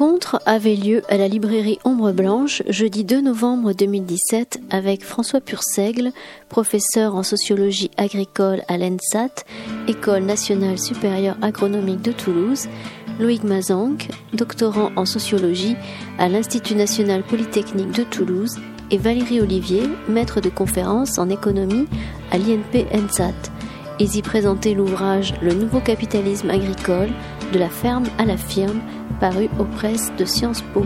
rencontre avait lieu à la librairie Ombre Blanche jeudi 2 novembre 2017 avec François Purseigle, professeur en sociologie agricole à l'ENSAT, École nationale supérieure agronomique de Toulouse, Loïc Mazanque, doctorant en sociologie à l'Institut national polytechnique de Toulouse, et Valérie Olivier, maître de conférences en économie à l'INP ENSAT. Ils y présentaient l'ouvrage Le nouveau capitalisme agricole, de la ferme à la firme, paru aux presses de Sciences Po.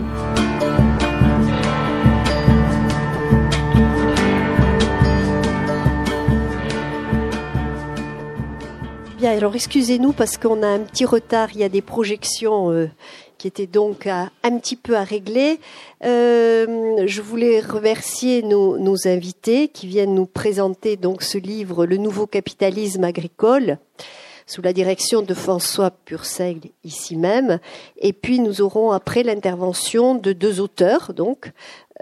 Bien, alors excusez-nous parce qu'on a un petit retard, il y a des projections euh, qui étaient donc un petit peu à régler. Euh, je voulais remercier nos, nos, invités qui viennent nous présenter donc ce livre, Le nouveau capitalisme agricole sous la direction de François Purseigle ici même. Et puis nous aurons après l'intervention de deux auteurs, donc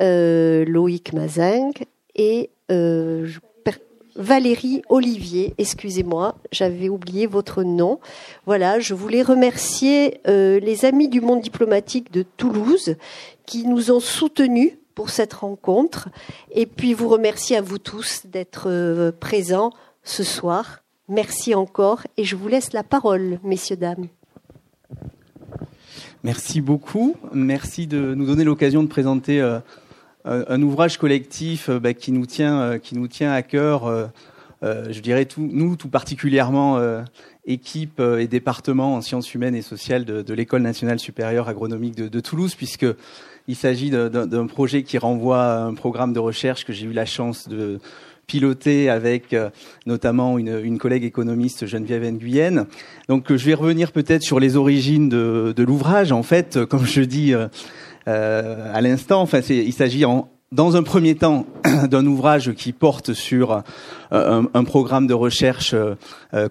euh, Loïc Mazingue et euh, Valérie Olivier. Excusez-moi, j'avais oublié votre nom. Voilà, je voulais remercier euh, les amis du monde diplomatique de Toulouse qui nous ont soutenus pour cette rencontre et puis vous remercier à vous tous d'être présents ce soir. Merci encore et je vous laisse la parole, messieurs, dames. Merci beaucoup. Merci de nous donner l'occasion de présenter euh, un ouvrage collectif euh, bah, qui nous tient, euh, qui nous tient à cœur. je dirais nous tout particulièrement équipe et département en sciences humaines et sociales de, l'École nationale supérieure agronomique de, de Toulouse, puisque il s'agit d'un projet qui renvoie à un programme de recherche que j'ai eu la chance de piloté avec euh, notamment une, une, collègue économiste Geneviève Nguyen. Donc euh, je vais revenir peut-être sur les origines de, de l'ouvrage. En fait, euh, comme je dis à l'instant, enfin, il s'agit en, dans un premier temps d'un ouvrage qui porte sur un, un, programme de recherche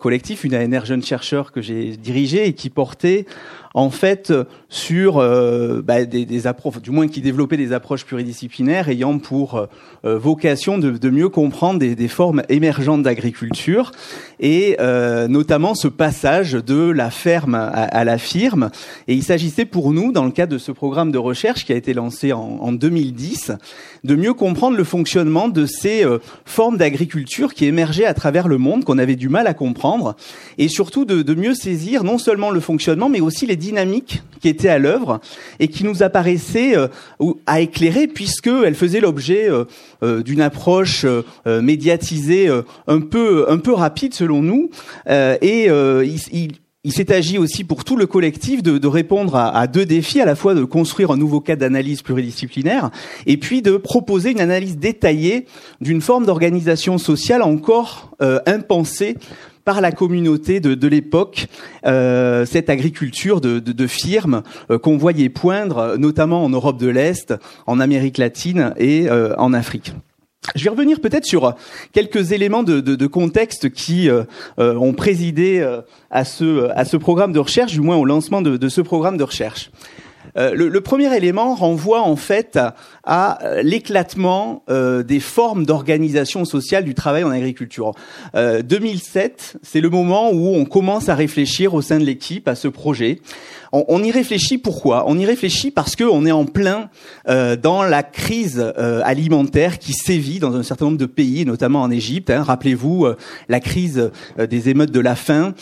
collectif, une ANR jeune chercheur que j'ai dirigé et qui portait en fait sur euh, bah, des, approches, du moins qui développait des approches pluridisciplinaires ayant pour euh, vocation de, mieux comprendre des, formes émergentes d'agriculture et euh, notamment ce passage de la ferme à, la firme. Et il s'agissait pour nous, dans le cadre de ce programme de recherche qui a été lancé en, en 2010, de mieux comprendre le fonctionnement de ces euh, formes d'agriculture qui émergeaient à travers le monde, qu'on avait du mal à comprendre, et surtout de, mieux saisir non seulement le fonctionnement, mais aussi les dynamiques qui étaient à l'œuvre et qui nous apparaissaient euh, à éclairer puisqu'elles faisaient l'objet euh, euh, d'une approche médiatisée un peu un peu rapide selon nous. Et il, s'est agi aussi pour tout le collectif de, répondre à, deux défis, à la fois de construire un nouveau cadre d'analyse pluridisciplinaire et puis de proposer une analyse détaillée d'une forme d'organisation sociale encore impensée par la communauté de, l'époque euh, cette agriculture de, de, euh, qu'on voyait poindre, notamment en Europe de l'Est, en Amérique latine et euh, en Afrique. Je vais revenir peut-être sur quelques éléments de, contexte qui euh, euh, ont présidé euh, à, ce, à ce programme de recherche, du moins au lancement de ce programme de recherche. Euh, le, premier élément renvoie en fait à, à l'éclatement euh, des formes d'organisation sociale du travail en agriculture. Euh, 2007, c'est le moment où on commence à réfléchir au sein de l'équipe à ce projet. On, y réfléchit pourquoi? On y réfléchit parce qu'on est en plein euh, dans la crise euh, alimentaire qui sévit dans un certain nombre de pays, notamment en Égypte. Hein. Rappelez-vous la crise des émeutes de la faim.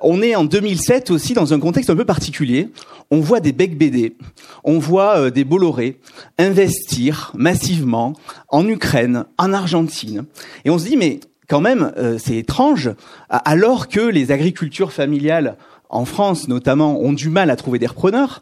on est en 2007 aussi dans un contexte un peu particulier. On voit des becs BD on voit euh, des Bolloré investir massivement en Ukraine, en Argentine. Et on se dit, mais quand même, euh, c'est étrange, alors que les agricultures familiales en France notamment ont du mal à trouver des repreneurs,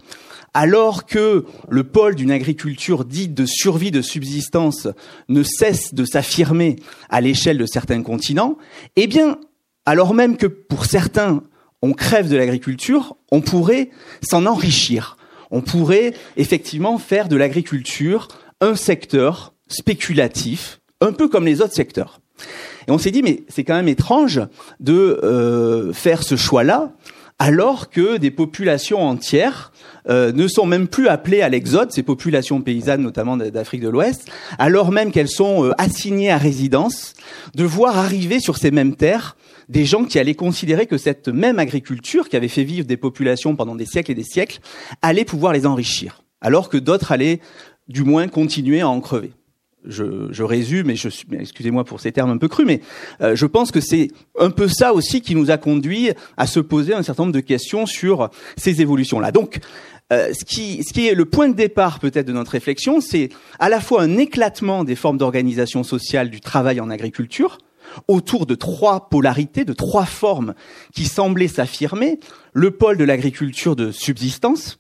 alors que le pôle d'une agriculture dite de survie de subsistance ne cesse de s'affirmer à l'échelle de certains continents, eh bien, alors même que pour certains, on crève de l'agriculture, on pourrait s'en enrichir on pourrait effectivement faire de l'agriculture un secteur spéculatif, un peu comme les autres secteurs. Et on s'est dit, mais c'est quand même étrange de euh, faire ce choix-là, alors que des populations entières euh, ne sont même plus appelées à l'exode, ces populations paysannes notamment d'Afrique de l'Ouest, alors même qu'elles sont euh, assignées à résidence, de voir arriver sur ces mêmes terres des gens qui allaient considérer que cette même agriculture qui avait fait vivre des populations pendant des siècles et des siècles allait pouvoir les enrichir, alors que d'autres allaient du moins continuer à en crever je, résume, et excusez-moi pour ces termes un peu crus, mais euh, je pense que c'est un peu ça aussi qui nous a conduit à se poser un certain nombre de questions sur ces évolutions-là. Donc, euh, ce, qui, ce qui est le point de départ peut-être de notre réflexion, c'est à la fois un éclatement des formes d'organisation sociale du travail en agriculture autour de trois polarités, de trois formes qui semblaient s'affirmer. Le pôle de l'agriculture de subsistance.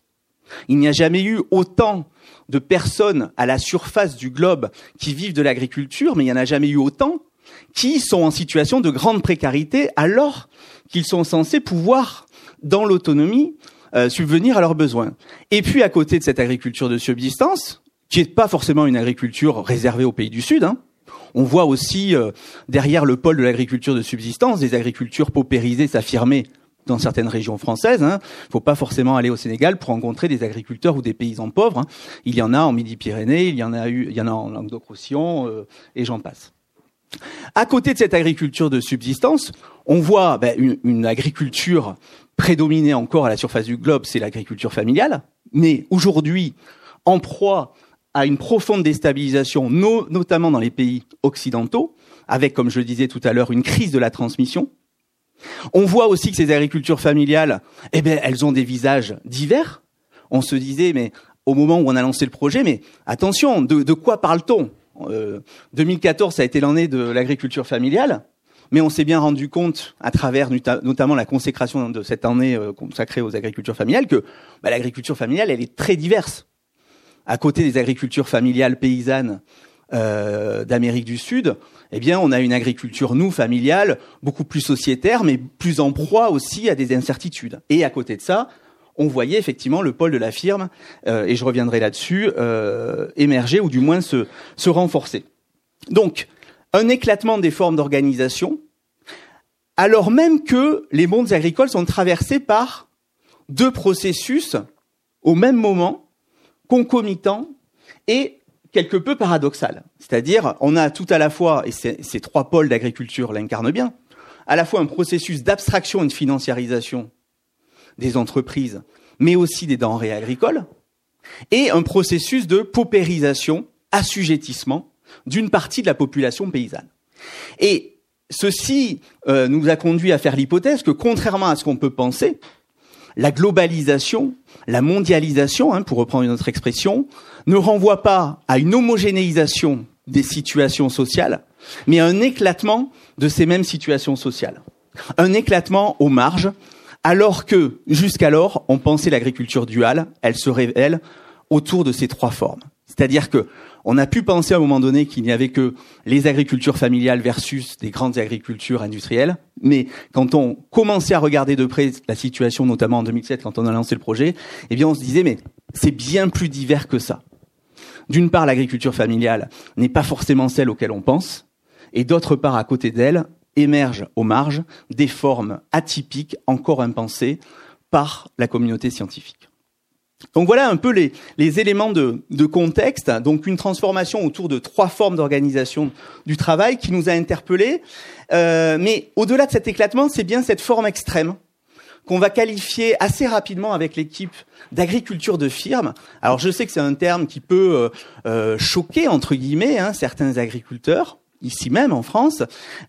Il n'y a jamais eu autant de personnes à la surface du globe qui vivent de l'agriculture, mais il n'y en a jamais eu autant qui sont en situation de grande précarité alors qu'ils sont censés pouvoir, dans l'autonomie, euh, subvenir à leurs besoins. Et puis à côté de cette agriculture de subsistance, qui n'est pas forcément une agriculture réservée aux pays du Sud, hein, on voit aussi euh, derrière le pôle de l'agriculture de subsistance des agricultures paupérisées s'affirmer dans certaines régions françaises. Hein. Il faut pas forcément aller au Sénégal pour rencontrer des agriculteurs ou des paysans pauvres. Hein. Il y en a en Midi-Pyrénées, il y en a eu, il y en a en Languedoc-Roussillon euh, et j'en passe. À côté de cette agriculture de subsistance, on voit ben, une, agriculture prédominée encore à la surface du globe, c'est l'agriculture familiale, mais aujourd'hui en proie à une profonde déstabilisation, no, notamment dans les pays occidentaux, avec, comme je le disais tout à l'heure, une crise de la transmission. On voit aussi que ces agricultures familiales, eh bien, elles ont des visages divers. On se disait, mais au moment où on a lancé le projet, mais attention, de, quoi parle-t-on? Euh, 2014, ça a été l'année de l'agriculture familiale, mais on s'est bien rendu compte, à travers notamment la consécration de cette année euh, consacrée aux agricultures familiales, que bah, l'agriculture familiale, elle est très diverse. À côté des agricultures familiales paysannes euh, d'Amérique du Sud, eh bien, on a une agriculture, nous, familiale, beaucoup plus sociétaire, mais plus en proie aussi à des incertitudes. Et à côté de ça, on voyait effectivement le pôle de la firme, euh, et je reviendrai là-dessus, euh, émerger ou du moins se, se renforcer. Donc, un éclatement des formes d'organisation, alors même que les mondes agricoles sont traversés par deux processus au même moment, concomitants et quelque peu paradoxal. C'est-à-dire, on a tout à la fois, et ces trois pôles d'agriculture l'incarnent bien, à la fois un processus d'abstraction et de financiarisation des entreprises, mais aussi des denrées agricoles, et un processus de paupérisation, assujettissement d'une partie de la population paysanne. Et ceci euh, nous a conduit à faire l'hypothèse que, contrairement à ce qu'on peut penser, la globalisation, la mondialisation, hein, pour reprendre une autre expression, ne renvoie pas à une homogénéisation des situations sociales, mais à un éclatement de ces mêmes situations sociales. Un éclatement aux marges, alors que jusqu'alors, on pensait l'agriculture duale, elle se révèle autour de ces trois formes. C'est-à-dire que on a pu penser à un moment donné qu'il n'y avait que les agricultures familiales versus des grandes agricultures industrielles. Mais quand on commençait à regarder de près la situation, notamment en 2007, quand on a lancé le projet, eh bien, on se disait, mais c'est bien plus divers que ça. D'une part, l'agriculture familiale n'est pas forcément celle auquel on pense. Et d'autre part, à côté d'elle, émergent aux marges des formes atypiques, encore impensées, par la communauté scientifique. Donc voilà un peu les, éléments de, contexte. Donc une transformation autour de trois formes d'organisation du travail qui nous a interpellés. Euh, mais au-delà de cet éclatement, c'est bien cette forme extrême qu'on va qualifier assez rapidement avec l'équipe d'agriculture de firme. Alors je sais que c'est un terme qui peut euh, euh, choquer entre guillemets hein, certains agriculteurs ici même en France,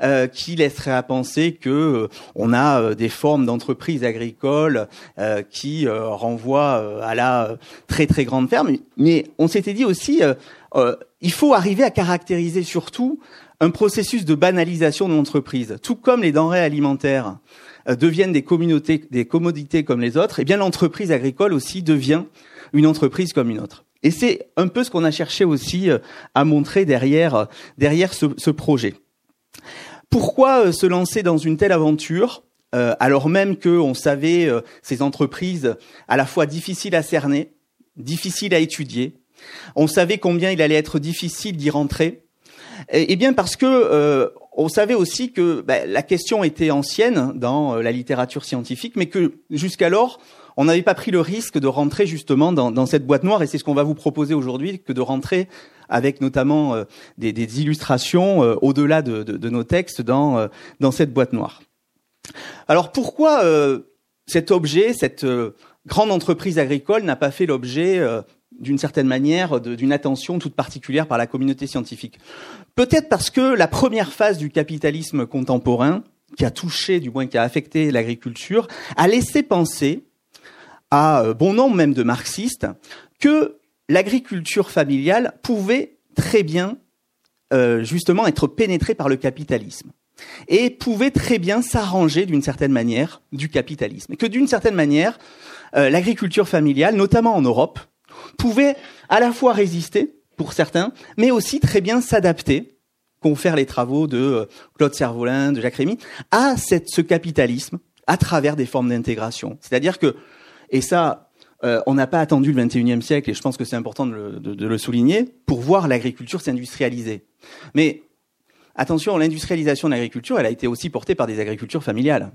euh, qui laisserait à penser que euh, on a euh, des formes d'entreprises agricoles qui renvoient à la très très grande ferme. Mais on s'était dit aussi, il faut arriver à caractériser surtout un processus de banalisation de l'entreprise, tout comme les denrées alimentaires deviennent des communautés, des commodités comme les autres. Eh bien l'entreprise agricole aussi devient une entreprise comme une autre. Et c'est un peu ce qu'on a cherché aussi euh, à montrer derrière, euh, derrière ce, projet. Pourquoi euh, se lancer dans une telle aventure alors même qu'on savait ces entreprises à la fois difficiles à cerner, difficiles à étudier, on savait combien il allait être difficile d'y rentrer, Eh bien parce que on savait aussi que bah, la question était ancienne dans la littérature scientifique, mais que jusqu'alors on n'avait pas pris le risque de rentrer justement dans, cette boîte noire, et c'est ce qu'on va vous proposer aujourd'hui, que de rentrer avec notamment euh, des, illustrations euh, au-delà de, nos textes euh, dans cette boîte noire. Alors pourquoi cet objet, cette grande entreprise agricole n'a pas fait l'objet d'une certaine manière d'une attention toute particulière par la communauté scientifique Peut-être parce que la première phase du capitalisme contemporain, qui a touché, du moins qui a affecté l'agriculture, a laissé penser à euh, bon nombre même de marxistes que l'agriculture familiale pouvait très bien euh, justement être pénétrée par le capitalisme et pouvait très bien s'arranger d'une certaine manière du capitalisme. Et que d'une certaine manière, euh, l'agriculture familiale, notamment en Europe, pouvait à la fois résister, pour certains, mais aussi très bien s'adapter, confère les travaux de Claude Servolin, de Jacques Rémy, à ce capitalisme à travers des formes d'intégration. C'est-à-dire que et ça, euh, on n'a pas attendu le 21e siècle, et je pense que c'est important de le, de le, souligner, pour voir l'agriculture s'industrialiser. Mais attention, l'industrialisation de l'agriculture, elle a été aussi portée par des agricultures familiales.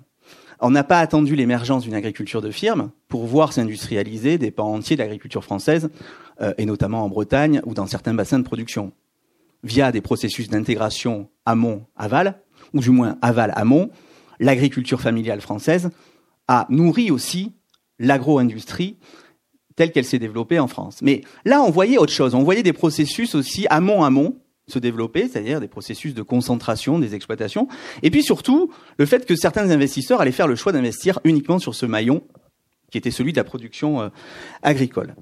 On n'a pas attendu l'émergence d'une agriculture de firme pour voir s'industrialiser des pans entiers de l'agriculture française, euh, et notamment en Bretagne ou dans certains bassins de production, via des processus d'intégration amont-aval, ou du moins aval-amont. L'agriculture familiale française a nourri aussi l'agro-industrie telle qu'elle s'est développée en France. Mais là, on voyait autre chose. On voyait des processus aussi amont-amont se développer, c'est-à-dire des processus de concentration des exploitations. Et puis surtout, le fait que certains investisseurs allaient faire le choix d'investir uniquement sur ce maillon qui était celui de la production euh, agricole.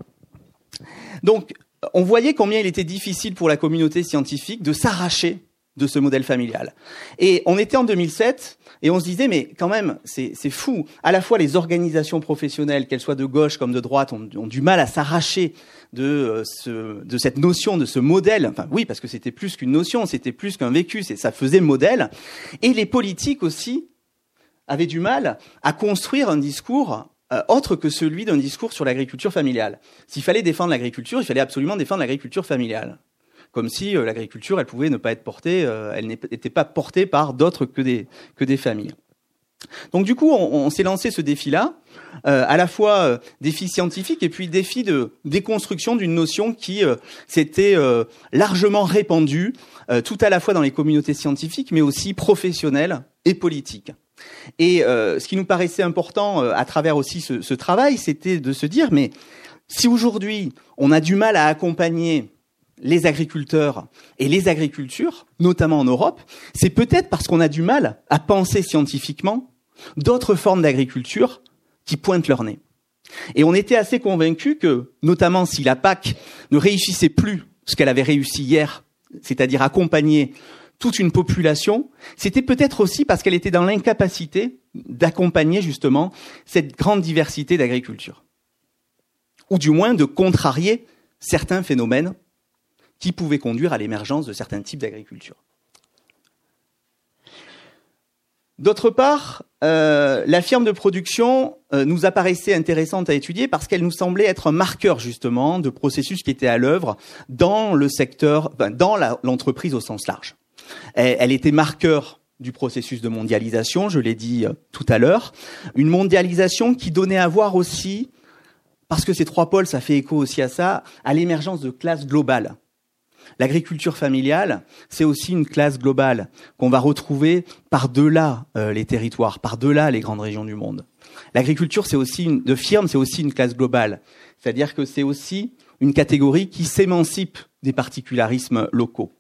Donc, on voyait combien il était difficile pour la communauté scientifique de s'arracher de ce modèle familial. Et on était en 2007 et on se disait mais quand même c'est fou. À la fois les organisations professionnelles, qu'elles soient de gauche comme de droite, ont, du mal à s'arracher de euh, ce, de cette notion, de ce modèle. Enfin oui parce que c'était plus qu'une notion, c'était plus qu'un vécu, ça faisait modèle. Et les politiques aussi avaient du mal à construire un discours euh, autre que celui d'un discours sur l'agriculture familiale. S'il fallait défendre l'agriculture, il fallait absolument défendre l'agriculture familiale comme si euh, l'agriculture, elle pouvait ne pas être portée, euh, elle n'était pas portée par d'autres que des, que des familles. Donc du coup, on, s'est lancé ce défi-là, euh, à la fois défi scientifique et puis défi de déconstruction d'une notion qui s'était largement répandue, tout à la fois dans les communautés scientifiques, mais aussi professionnelles et politiques. Et ce qui nous paraissait important à travers aussi ce, ce travail, c'était de se dire, mais si aujourd'hui on a du mal à accompagner les agriculteurs et les agricultures, notamment en Europe, c'est peut-être parce qu'on a du mal à penser scientifiquement d'autres formes d'agriculture qui pointent leur nez. Et on était assez convaincus que, notamment si la PAC ne réussissait plus ce qu'elle avait réussi hier, c'est-à-dire accompagner toute une population, c'était peut-être aussi parce qu'elle était dans l'incapacité d'accompagner justement cette grande diversité d'agriculture. Ou du moins de contrarier certains phénomènes qui pouvait conduire à l'émergence de certains types d'agriculture. D'autre part, euh, la firme de production euh, nous apparaissait intéressante à étudier parce qu'elle nous semblait être un marqueur justement de processus qui étaient à l'œuvre dans le secteur, dans l'entreprise au sens large. Elle, elle, était marqueur du processus de mondialisation, je l'ai dit euh, tout à l'heure, une mondialisation qui donnait à voir aussi, parce que ces trois pôles, ça fait écho aussi à ça, à l'émergence de classes globales L'agriculture familiale, c'est aussi une classe globale qu'on va retrouver par-delà euh, les territoires, par-delà les grandes régions du monde. L'agriculture, c'est aussi une, de firme, c'est aussi une classe globale. C'est-à-dire que c'est aussi une catégorie qui s'émancipe des particularismes locaux.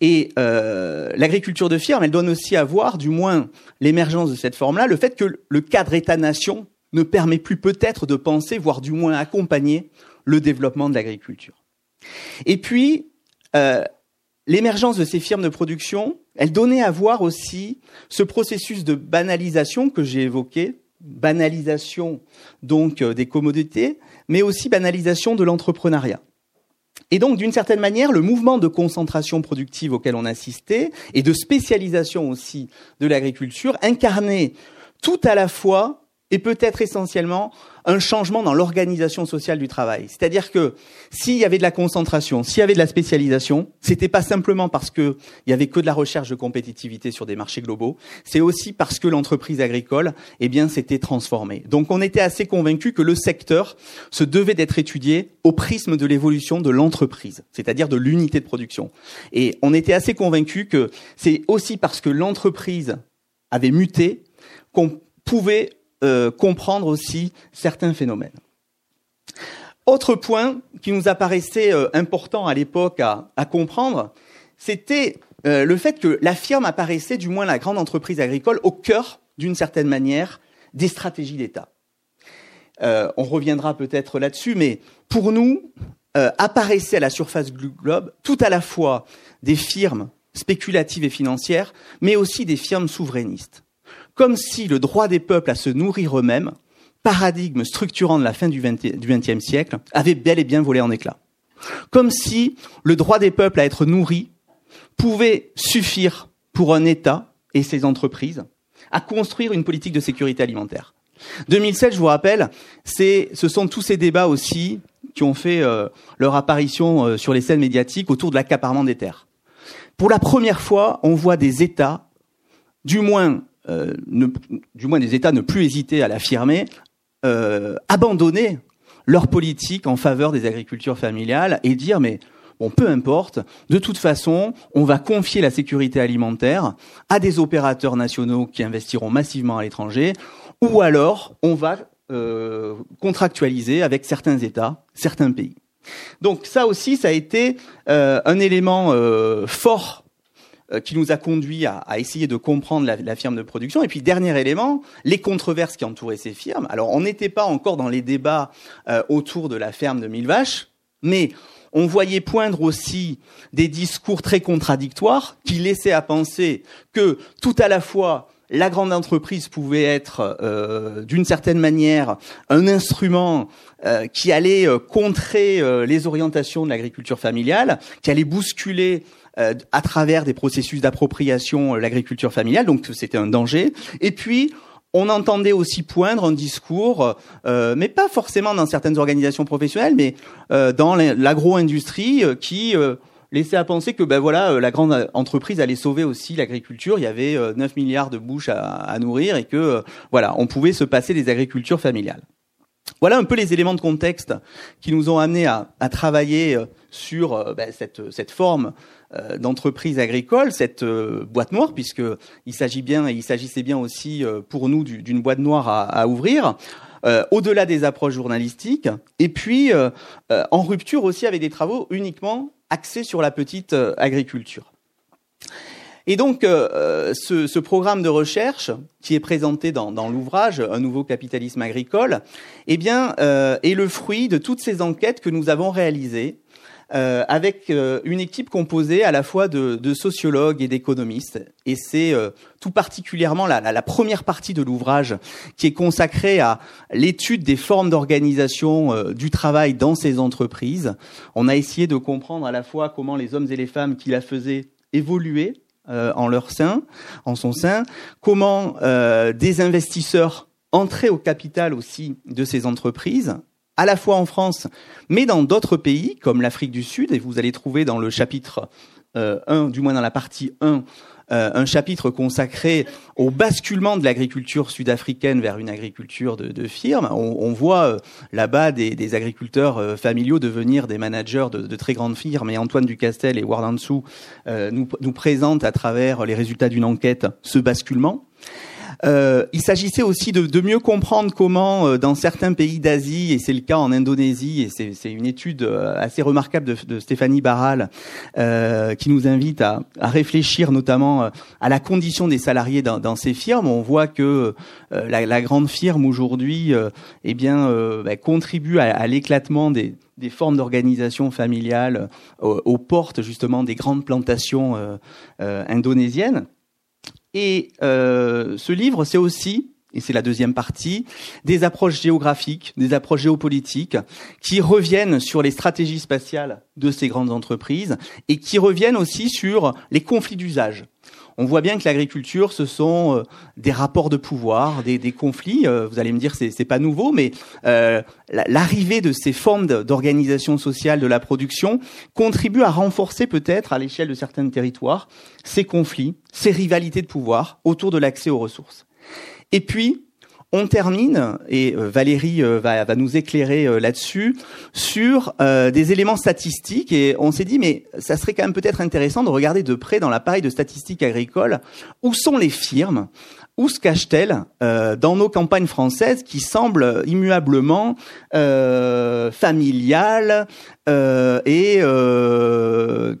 Et euh, l'agriculture de firme, elle donne aussi à voir, du moins l'émergence de cette forme-là, le fait que le cadre État-nation ne permet plus peut-être de penser, voire du moins accompagner le développement de l'agriculture. Et puis, euh, l'émergence de ces firmes de production, elle donnait à voir aussi ce processus de banalisation que j'ai évoqué, banalisation donc euh, des commodités, mais aussi banalisation de l'entrepreneuriat. Et donc, d'une certaine manière, le mouvement de concentration productive auquel on assistait et de spécialisation aussi de l'agriculture incarnait tout à la fois et peut-être essentiellement un changement dans l'organisation sociale du travail. C'est-à-dire que s'il y avait de la concentration, s'il y avait de la spécialisation, c'était pas simplement parce que il y avait que de la recherche de compétitivité sur des marchés globaux, c'est aussi parce que l'entreprise agricole, eh s'était transformée. Donc, on était assez convaincus que le secteur se devait d'être étudié au prisme de l'évolution de l'entreprise, c'est-à-dire de l'unité de production. Et on était assez convaincus que c'est aussi parce que l'entreprise avait muté qu'on pouvait euh, comprendre aussi certains phénomènes. Autre point qui nous apparaissait euh, important à l'époque à, comprendre, c'était euh, le fait que la firme apparaissait, du moins la grande entreprise agricole, au cœur, d'une certaine manière, des stratégies d'État. on reviendra peut-être là-dessus, mais pour nous, apparaissaient à la surface du globe tout à la fois des firmes spéculatives et financières, mais aussi des firmes souverainistes comme si le droit des peuples à se nourrir eux-mêmes, paradigme structurant de la fin du XXe siècle, avait bel et bien volé en éclats. Comme si le droit des peuples à être nourris pouvait suffire pour un État et ses entreprises à construire une politique de sécurité alimentaire. 2007, je vous rappelle, c'est, ce sont tous ces débats aussi qui ont fait euh, leur apparition euh, sur les scènes médiatiques autour de l'accaparement des terres. Pour la première fois, on voit des États, du moins euh, du moins des États ne plus hésiter à l'affirmer, euh, abandonner leur politique en faveur des agricultures familiales et dire mais bon peu importe, de toute façon on va confier la sécurité alimentaire à des opérateurs nationaux qui investiront massivement à l'étranger ou alors on va euh, contractualiser avec certains États, certains pays. Donc ça aussi, ça a été un élément fort qui nous a conduit à, essayer de comprendre la, la, firme de production. Et puis dernier élément, les controverses qui entouraient ces firmes. Alors on n'était pas encore dans les débats euh, autour de la ferme de mille vaches, mais on voyait poindre aussi des discours très contradictoires qui laissaient à penser que tout à la fois la grande entreprise pouvait être euh, d'une certaine manière un instrument euh, qui allait euh, contrer les orientations de l'agriculture familiale, qui allait bousculer euh, à travers des processus d'appropriation euh, l'agriculture familiale, donc c'était un danger. Et puis on entendait aussi poindre un discours, euh, mais pas forcément dans certaines organisations professionnelles, mais dans l'agro-industrie qui laissait à penser que ben voilà la grande entreprise allait sauver aussi l'agriculture. Il y avait 9 milliards de bouches à, à nourrir et que voilà on pouvait se passer des agricultures familiales. Voilà un peu les éléments de contexte qui nous ont amenés à, travailler sur ben, cette, cette forme euh, d'entreprises agricoles, cette euh, boîte noire, puisque il s'agit bien, il s'agissait bien aussi euh, pour nous d'une boîte noire à, à ouvrir. au-delà des approches journalistiques, et puis en rupture aussi avec des travaux uniquement axés sur la petite agriculture. Et donc, ce, ce, programme de recherche qui est présenté dans, dans l'ouvrage Un nouveau capitalisme agricole, eh bien, est le fruit de toutes ces enquêtes que nous avons réalisées euh, avec euh, une équipe composée à la fois de, de sociologues et d'économistes. Et c'est euh, tout particulièrement la, la, première partie de l'ouvrage qui est consacrée à l'étude des formes d'organisation du travail dans ces entreprises. On a essayé de comprendre à la fois comment les hommes et les femmes qui la faisaient évoluer en leur sein, en son sein, comment des investisseurs entraient au capital aussi de ces entreprises à la fois en France, mais dans d'autres pays, comme l'Afrique du Sud, et vous allez trouver dans le chapitre euh, 1, du moins dans la partie 1, euh, un chapitre consacré au basculement de l'agriculture sud-africaine vers une agriculture de, de firme. On, voit euh, là-bas des, agriculteurs euh, familiaux devenir des managers de, très grandes firmes, et Antoine Ducastel et Ward Ansou nous, nous présentent à travers les résultats d'une enquête ce basculement. Euh, il s'agissait aussi de, de, mieux comprendre comment, euh, dans certains pays d'Asie, et c'est le cas en Indonésie, et c'est une étude euh, assez remarquable de, de Stéphanie Barral, euh, qui nous invite à, à, réfléchir notamment à la condition des salariés dans, dans ces firmes. On voit que la, la, grande firme aujourd'hui, eh bien, bah, contribue à, à l'éclatement des, des formes d'organisation familiale aux, portes justement des grandes plantations euh, indonésiennes. Et euh, ce livre, c'est aussi, et c'est la deuxième partie, des approches géographiques, des approches géopolitiques, qui reviennent sur les stratégies spatiales de ces grandes entreprises et qui reviennent aussi sur les conflits d'usage. On voit bien que l'agriculture, ce sont des rapports de pouvoir, des, conflits. vous allez me dire, c'est, c'est pas nouveau, mais l'arrivée de ces formes d'organisation sociale de la production contribue à renforcer peut-être à l'échelle de certains territoires ces conflits, ces rivalités de pouvoir autour de l'accès aux ressources. Et puis, on termine, et euh, Valérie euh, va, nous éclairer euh, là-dessus, sur des éléments statistiques. Et on s'est dit, mais ça serait quand même peut-être intéressant de regarder de près dans l'appareil de statistiques agricoles où sont les firmes? Où se cache-t-elle euh, dans nos campagnes françaises qui semblent immuablement euh, familiales euh, et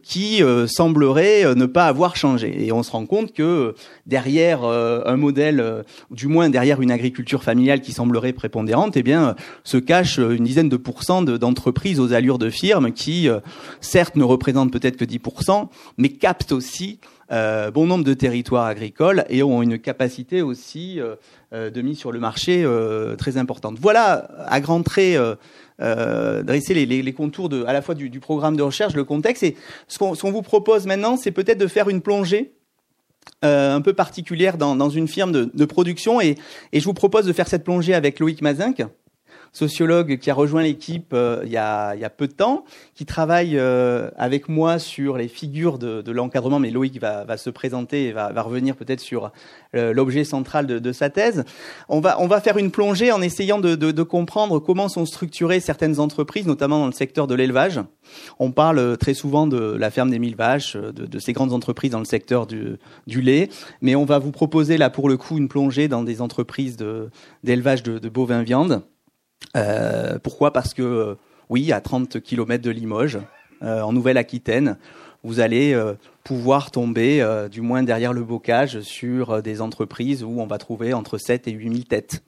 qui sembleraient ne pas avoir changé. Et on se rend compte que derrière un modèle, du moins derrière une agriculture familiale qui semblerait prépondérante, eh bien, se cache une dizaine de pourcents d'entreprises aux allures de firmes qui, certes, ne représentent peut-être que 10%, mais captent aussi euh, bon nombre de territoires agricoles et ont une capacité aussi euh, euh, de mise sur le marché très importante. Voilà, à grands traits, dresser les, contours à la fois du, programme de recherche, le contexte. Et ce qu'on vous propose maintenant, c'est peut-être de faire une plongée un peu particulière dans, une firme de, production. Et, et, je vous propose de faire cette plongée avec Loïc Mazinck sociologue qui a rejoint l'équipe euh, il, y a peu de temps, qui travaille euh, avec moi sur les figures de, l'encadrement, mais Loïc va, se présenter et va, revenir peut-être sur euh, l'objet central de, sa thèse. On va, on va faire une plongée en essayant de, comprendre comment sont structurées certaines entreprises, notamment dans le secteur de l'élevage. On parle très souvent de la ferme des mille vaches, de, ces grandes entreprises dans le secteur du, du, lait, mais on va vous proposer là pour le coup une plongée dans des entreprises d'élevage de, bovins viande. Euh, pourquoi? Parce que, euh, oui, à 30 km de Limoges, euh, en Nouvelle-Aquitaine, vous allez pouvoir tomber, du moins derrière le bocage, sur des entreprises où on va trouver entre 7 et 8 000 têtes.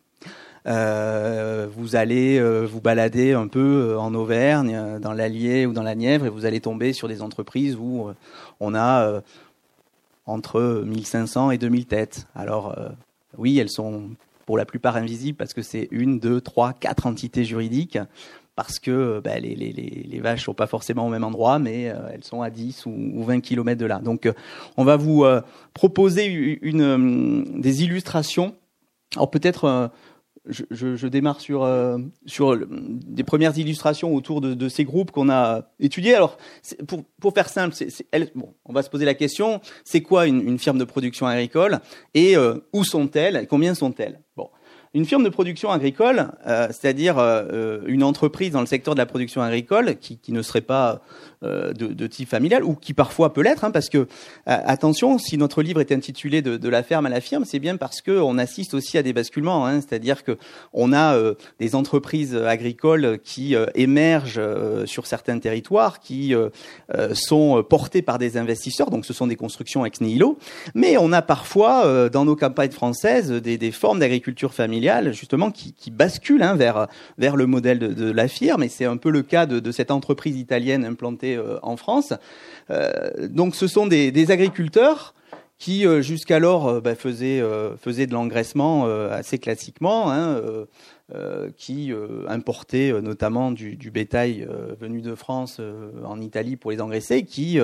vous allez vous balader un peu en Auvergne, dans l'Allier ou dans la Nièvre, et vous allez tomber sur des entreprises où on a entre 1500 et 2000 têtes. Alors oui, elles sont pour la plupart invisibles parce que c'est une, deux, trois, quatre entités juridiques parce que bah, les, les, les, vaches sont pas forcément au même endroit, mais euh, elles sont à 10 ou, 20 km de là. Donc, euh, on va vous euh, proposer une, des illustrations. Alors peut-être, je, démarre sur sur des premières illustrations autour de, ces groupes qu'on a étudiés. Alors, pour, pour faire simple, bon, on va se poser la question c'est quoi une, une, firme de production agricole et où sont-elles et combien sont-elles? Bon. Une firme de production agricole, euh, c'est-à-dire euh, une entreprise dans le secteur de la production agricole qui, ne serait pas euh, de, de, type familial ou qui parfois peut l'être, hein, parce que attention, si notre livre est intitulé de, la ferme à la firme, c'est bien parce que on assiste aussi à des basculements, hein, c'est-à-dire que on a des entreprises agricoles qui émergent sur certains territoires, qui sont portées par des investisseurs, donc ce sont des constructions ex nihilo, mais on a parfois dans nos campagnes françaises des, formes d'agriculture familiale justement qui, bascule hein, vers vers le modèle de, la firme et c'est un peu le cas de, cette entreprise italienne implantée euh, en France. Euh, donc ce sont des, agriculteurs qui euh, jusqu'alors bah, faisaient, de l'engraissement assez classiquement. Hein, qui euh, importait euh, notamment du, bétail venu de France en Italie pour les engraisser, qui,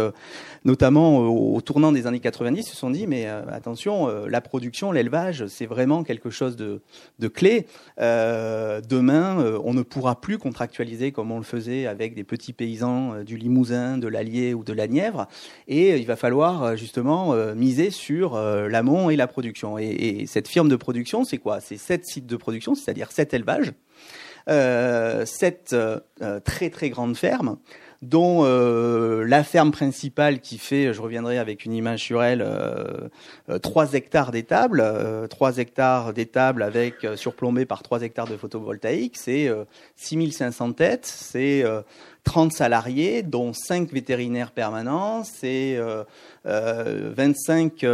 notamment au, tournant des années 90, se sont dit mais attention, la production, l'élevage, c'est vraiment quelque chose de, de clé. demain, on ne pourra plus contractualiser comme on le faisait avec des petits paysans du Limousin, de l'Allier ou de la Nièvre, et il va falloir justement miser sur l'amont et la production. Et, et cette firme de production, c'est quoi? C'est sept sites de production, c'est-à-dire sept euh, cette euh, très très grande ferme dont euh, la ferme principale qui fait, je reviendrai avec une image sur elle, 3 hectares d'étables, 3 hectares d'étables avec surplombé par 3 hectares de photovoltaïque, c'est 6500 têtes, c'est 30 salariés, dont 5 vétérinaires permanents, c'est 25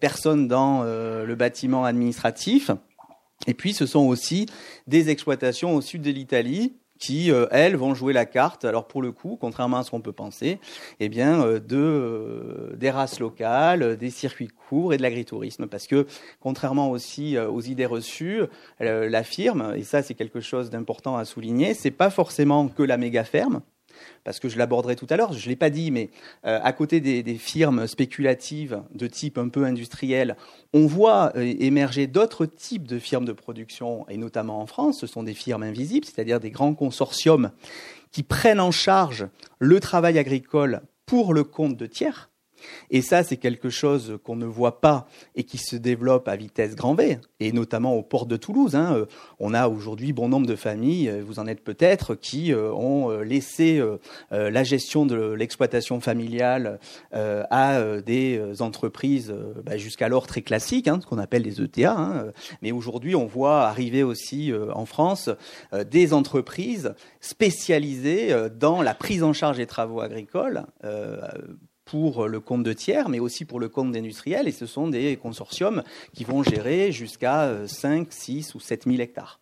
personnes dans le bâtiment administratif. Et puis, ce sont aussi des exploitations au sud de l'Italie qui, euh, elles, vont jouer la carte. Alors, pour le coup, contrairement à ce qu'on peut penser, eh bien, euh, de, euh, des races locales, des circuits courts et de l'agritourisme. Parce que, contrairement aussi aux idées reçues, la firme, et ça, c'est quelque chose d'important à souligner, c'est pas forcément que la méga ferme. Parce que je l'aborderai tout à l'heure, je ne l'ai pas dit, mais euh, à côté des, firmes spéculatives de type un peu industriel, on voit euh, émerger d'autres types de firmes de production, et notamment en France, ce sont des firmes invisibles, c'est-à-dire des grands consortiums qui prennent en charge le travail agricole pour le compte de tiers et ça, c'est quelque chose qu'on ne voit pas et qui se développe à vitesse grand V, et notamment au port de Toulouse. Hein. Euh, on a aujourd'hui bon nombre de familles, euh, vous en êtes peut-être, qui euh, ont laissé la gestion de l'exploitation familiale à des entreprises bah, jusqu'alors très classiques, hein, ce qu'on appelle les ETA. Hein. Mais aujourd'hui, on voit arriver aussi en France des entreprises spécialisées dans la prise en charge des travaux agricoles pour le compte de tiers, mais aussi pour le compte d'industriels. Et ce sont des consortiums qui vont gérer jusqu'à 5, 6 ou 7 000 hectares.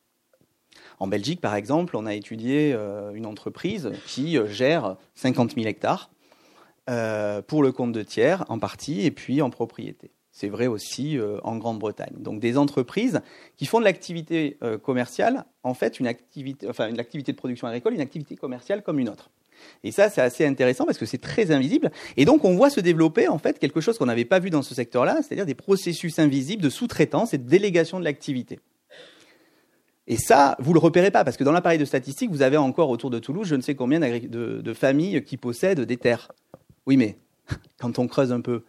En Belgique, par exemple, on a étudié euh, une entreprise qui euh, gère 50 000 hectares euh, pour le compte de tiers en partie et puis en propriété. C'est vrai aussi en Grande-Bretagne. Donc des entreprises qui font de l'activité commerciale, en fait, une activité, enfin une activité de production agricole, une activité commerciale comme une autre. Et ça, c'est assez intéressant parce que c'est très invisible. Et donc, on voit se développer, en fait, quelque chose qu'on n'avait pas vu dans ce secteur-là, c'est-à-dire des processus invisibles de sous-traitance et de délégation de l'activité. Et ça, vous ne le repérez pas, parce que dans l'appareil de statistique, vous avez encore autour de Toulouse, je ne sais combien de, familles qui possèdent des terres. Oui, mais quand on creuse un peu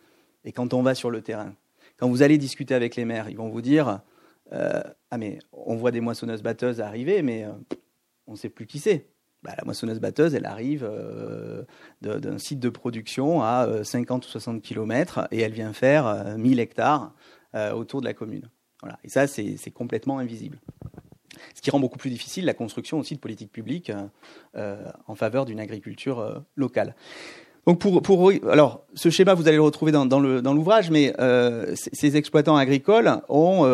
et quand on va sur le terrain, quand vous allez discuter avec les maires, ils vont vous dire euh, Ah, mais on voit des moissonneuses-batteuses arriver, mais euh, on ne sait plus qui c'est. Bah, la moissonneuse-batteuse, elle arrive euh, d'un site de production à 50 euh, ou 60 km et elle vient faire 1000 euh, hectares autour de la commune. Voilà. Et ça, c'est complètement invisible. Ce qui rend beaucoup plus difficile la construction aussi de politiques publiques en faveur d'une agriculture locale. Donc pour, alors ce schéma vous allez le retrouver dans, dans l'ouvrage, mais ces exploitants agricoles ont,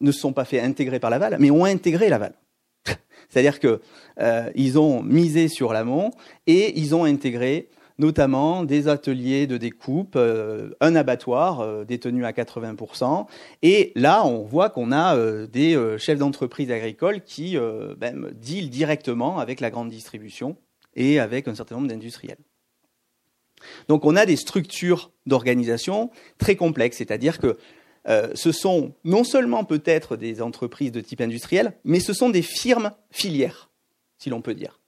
ne se sont pas fait intégrer par l'aval, mais ont intégré l'aval. C'est-à-dire qu'ils euh, ont misé sur l'amont et ils ont intégré notamment des ateliers de découpe, euh, un abattoir euh, détenu à 80%. Et là, on voit qu'on a des chefs d'entreprise agricoles qui ben, dealent directement avec la grande distribution et avec un certain nombre d'industriels. Donc on a des structures d'organisation très complexes, c'est-à-dire que euh, ce sont non seulement peut-être des entreprises de type industriel, mais ce sont des firmes filières, si l'on peut dire.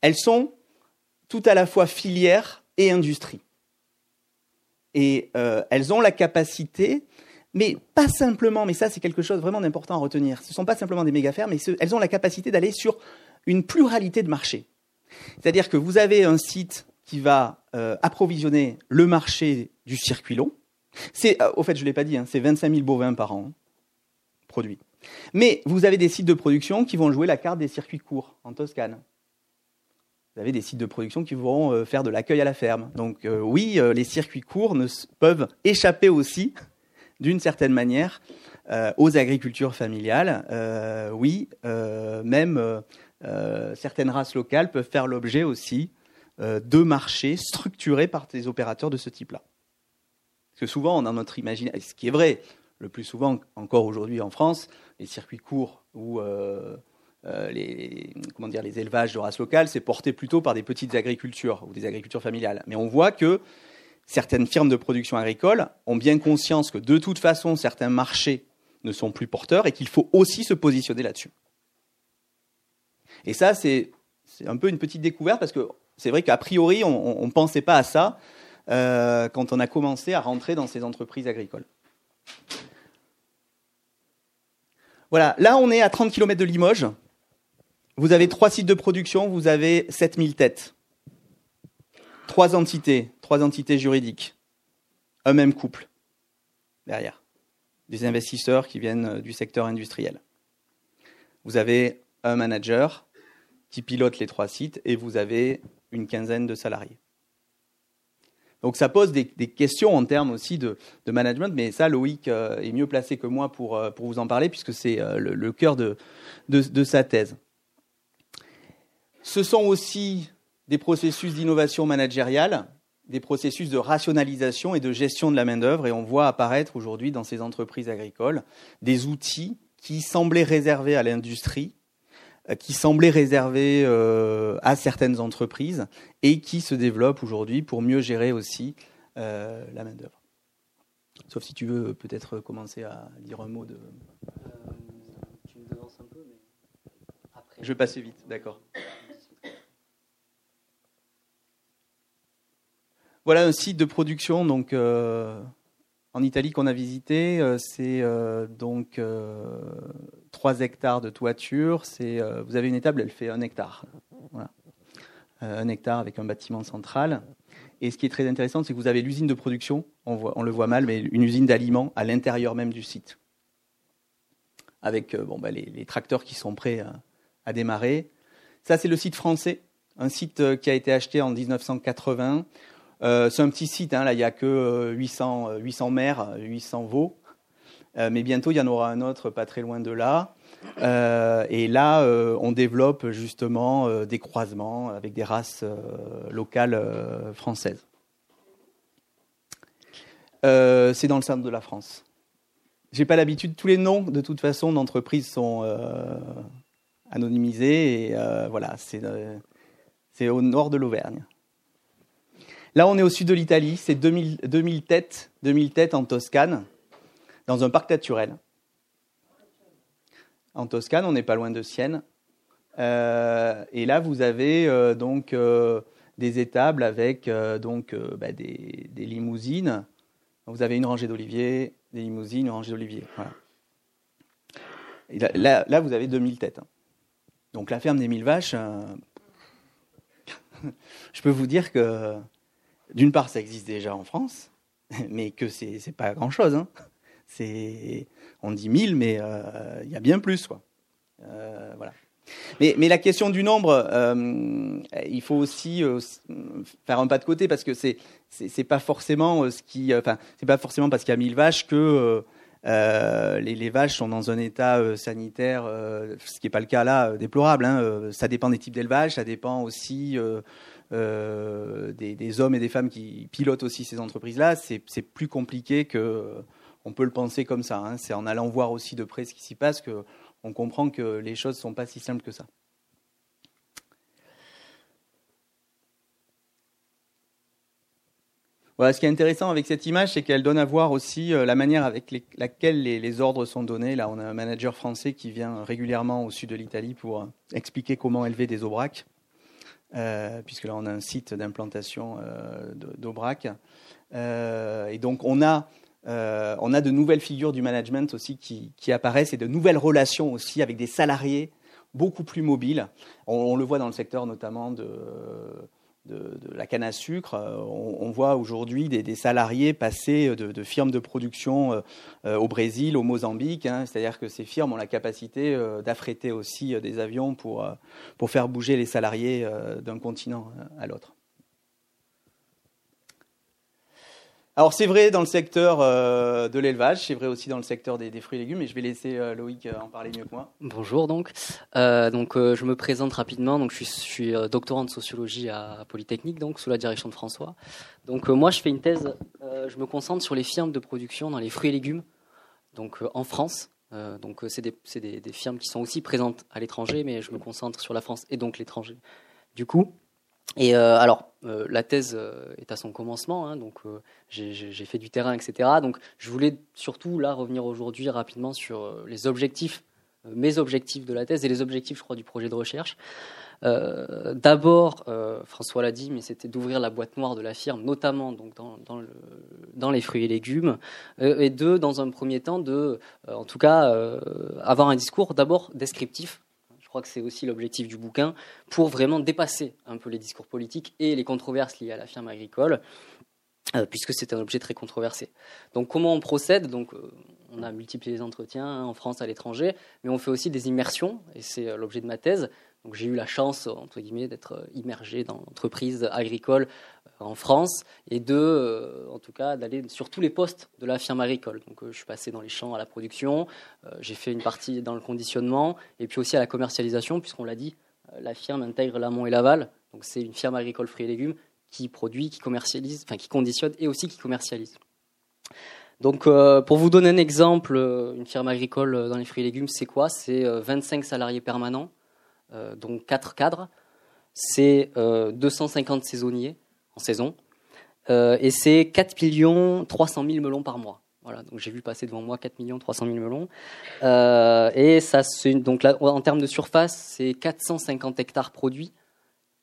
Elles sont tout à la fois filières et industrie. Et euh, elles ont la capacité, mais pas simplement, mais ça c'est quelque chose vraiment d'important à retenir, ce ne sont pas simplement des méga-fermes, mais elles ont la capacité d'aller sur une pluralité de marchés. C'est-à-dire que vous avez un site qui va euh, approvisionner le marché du circuit long, c'est, euh, au fait, je ne l'ai pas dit, hein, c'est 25 000 bovins par an produits. Mais vous avez des sites de production qui vont jouer la carte des circuits courts en Toscane. Vous avez des sites de production qui vont euh, faire de l'accueil à la ferme. Donc euh, oui, les circuits courts peuvent échapper aussi, d'une certaine manière, aux agricultures familiales. oui, même certaines races locales peuvent faire l'objet aussi de marchés structurés par des opérateurs de ce type-là. Parce que souvent, dans notre imaginaire, ce qui est vrai, le plus souvent encore aujourd'hui en France, les circuits courts ou euh, euh, les, les élevages de race locale, c'est porté plutôt par des petites agricultures ou des agricultures familiales. Mais on voit que certaines firmes de production agricole ont bien conscience que de toute façon, certains marchés ne sont plus porteurs et qu'il faut aussi se positionner là-dessus. Et ça, c'est un peu une petite découverte parce que c'est vrai qu'a priori, on ne pensait pas à ça. Euh, quand on a commencé à rentrer dans ces entreprises agricoles. Voilà, là on est à 30 km de Limoges. Vous avez trois sites de production, vous avez 7000 têtes. Trois entités, trois entités juridiques. Un même couple derrière. Des investisseurs qui viennent du secteur industriel. Vous avez un manager qui pilote les trois sites et vous avez une quinzaine de salariés. Donc ça pose des, questions en termes aussi de, management, mais ça, Loïc euh, est mieux placé que moi pour, euh, vous en parler, puisque c'est euh, le, cœur de, de, sa thèse. Ce sont aussi des processus d'innovation managériale, des processus de rationalisation et de gestion de la main-d'œuvre, et on voit apparaître aujourd'hui dans ces entreprises agricoles des outils qui semblaient réservés à l'industrie, qui semblait réservé à certaines entreprises et qui se développe aujourd'hui pour mieux gérer aussi la main-d'œuvre. Sauf si tu veux peut-être commencer à dire un mot de. tu me devances un peu, mais. Après... Je vais passer vite, d'accord. Voilà un site de production donc euh, en Italie qu'on a visité. Euh, c'est euh, donc 3 hectares de toiture. Vous avez une étable, elle fait un hectare. Voilà. un hectare avec un bâtiment central. Et ce qui est très intéressant, c'est que vous avez l'usine de production, on, le voit mal, mais une usine d'aliments à l'intérieur même du site. Avec bon, bah, les, tracteurs qui sont prêts à démarrer. Ça, c'est le site français, un site qui a été acheté en 1980 euh, c'est un petit site, hein, là il n'y a que 800, euh, 800 euh, mères, 800 veaux. mais bientôt il y en aura un autre pas très loin de là. et là, on développe justement des croisements avec des races locales françaises. c'est dans le centre de la France. J'ai pas l'habitude, tous les noms de toute façon d'entreprises sont anonymisés et voilà, c'est au nord de l'Auvergne. Là, on est au sud de l'Italie, c'est 2000, 2000, têtes, 2000 têtes en Toscane, dans un parc naturel. En Toscane, on n'est pas loin de Sienne. Euh, et là, vous avez euh, donc euh, des étables avec donc bah, des, limousines. Vous avez une rangée d'oliviers, des limousines, une rangée d'oliviers. Là, là, vous avez 2000 têtes. Hein. Donc la ferme des 1000 vaches, je peux vous dire que d'une part, ça existe déjà en France, mais que c'est n'est pas grand-chose. Hein. On dit 1000, mais euh, il y a bien plus. Quoi. Euh, voilà. Mais, la question du nombre, euh, il faut aussi faire un pas de côté parce que c'est pas forcément ce qui, enfin c'est pas forcément parce qu'il y a 1000 vaches que les, les, vaches sont dans un état sanitaire, ce qui n'est pas le cas là, déplorable. Hein. Ça dépend des types d'élevage, ça dépend aussi euh, des, hommes et des femmes qui pilotent aussi ces entreprises-là, c'est plus compliqué que on peut le penser comme ça. Hein. C'est en allant voir aussi de près ce qui s'y passe qu'on comprend que les choses ne sont pas si simples que ça. Voilà, ce qui est intéressant avec cette image, c'est qu'elle donne à voir aussi euh, la manière avec laquelle les, les, ordres sont donnés. Là, on a un manager français qui vient régulièrement au sud de l'Italie pour euh, expliquer comment élever des aubracs. Euh, puisque là on a un site d'implantation euh, d'Aubrac. Euh, et donc on a, on a de nouvelles figures du management aussi qui, qui, apparaissent et de nouvelles relations aussi avec des salariés beaucoup plus mobiles. on le voit dans le secteur notamment de de, la canne à sucre. Euh, on, voit aujourd'hui des, salariés passer de, firmes de production euh, euh, au Brésil, au Mozambique. Hein. C'est-à-dire que ces firmes ont la capacité d'affréter aussi des avions pour, pour faire bouger les salariés d'un continent à l'autre. Alors c'est vrai dans le secteur euh, de l'élevage, c'est vrai aussi dans le secteur des, fruits et légumes, et je vais laisser euh, Loïc euh, en parler mieux que moi. Bonjour donc, donc je me présente rapidement. Donc je suis, doctorant de sociologie à Polytechnique, donc sous la direction de François. Donc moi je fais une thèse, je me concentre sur les firmes de production dans les fruits et légumes, donc en France. donc c'est des, des, des, firmes qui sont aussi présentes à l'étranger, mais je me concentre sur la France et donc l'étranger. Du coup, et euh, alors, euh, la thèse euh, est à son commencement, hein, donc j'ai fait du terrain, etc. Donc, je voulais surtout là revenir aujourd'hui rapidement sur les objectifs, mes objectifs de la thèse et les objectifs, je crois, du projet de recherche. D'abord, François l'a dit, mais c'était d'ouvrir la boîte noire de la firme, notamment donc dans, dans, le, dans les fruits et légumes, et deux, dans un premier temps, de, en tout cas, avoir un discours d'abord descriptif crois que c'est aussi l'objectif du bouquin, pour vraiment dépasser un peu les discours politiques et les controverses liées à la firme agricole, euh, puisque c'est un objet très controversé. Donc comment on procède? Donc euh, on a multiplié les entretiens hein, en France, à l'étranger, mais on fait aussi des immersions, et c'est euh, l'objet de ma thèse. Donc j'ai eu la chance, entre guillemets, d'être immergé dans l'entreprise agricole en France et de, euh, en tout cas, d'aller sur tous les postes de la firme agricole. Donc, euh, je suis passé dans les champs à la production, euh, j'ai fait une partie dans le conditionnement et puis aussi à la commercialisation, puisqu'on l'a dit, la firme intègre l'amont et l'aval. Donc, c'est une firme agricole fruits et légumes qui produit, qui commercialise, enfin qui conditionne et aussi qui commercialise. Donc, pour vous donner un exemple, une firme agricole dans les fruits et légumes, c'est quoi? C'est 25 salariés permanents, donc quatre cadres. C'est 250 saisonniers en saison. et c'est 4 300 000 melons par mois. Voilà, donc j'ai vu passer devant moi 4 300 000 melons. et ça, donc là, en termes de surface, c'est 450 hectares produits.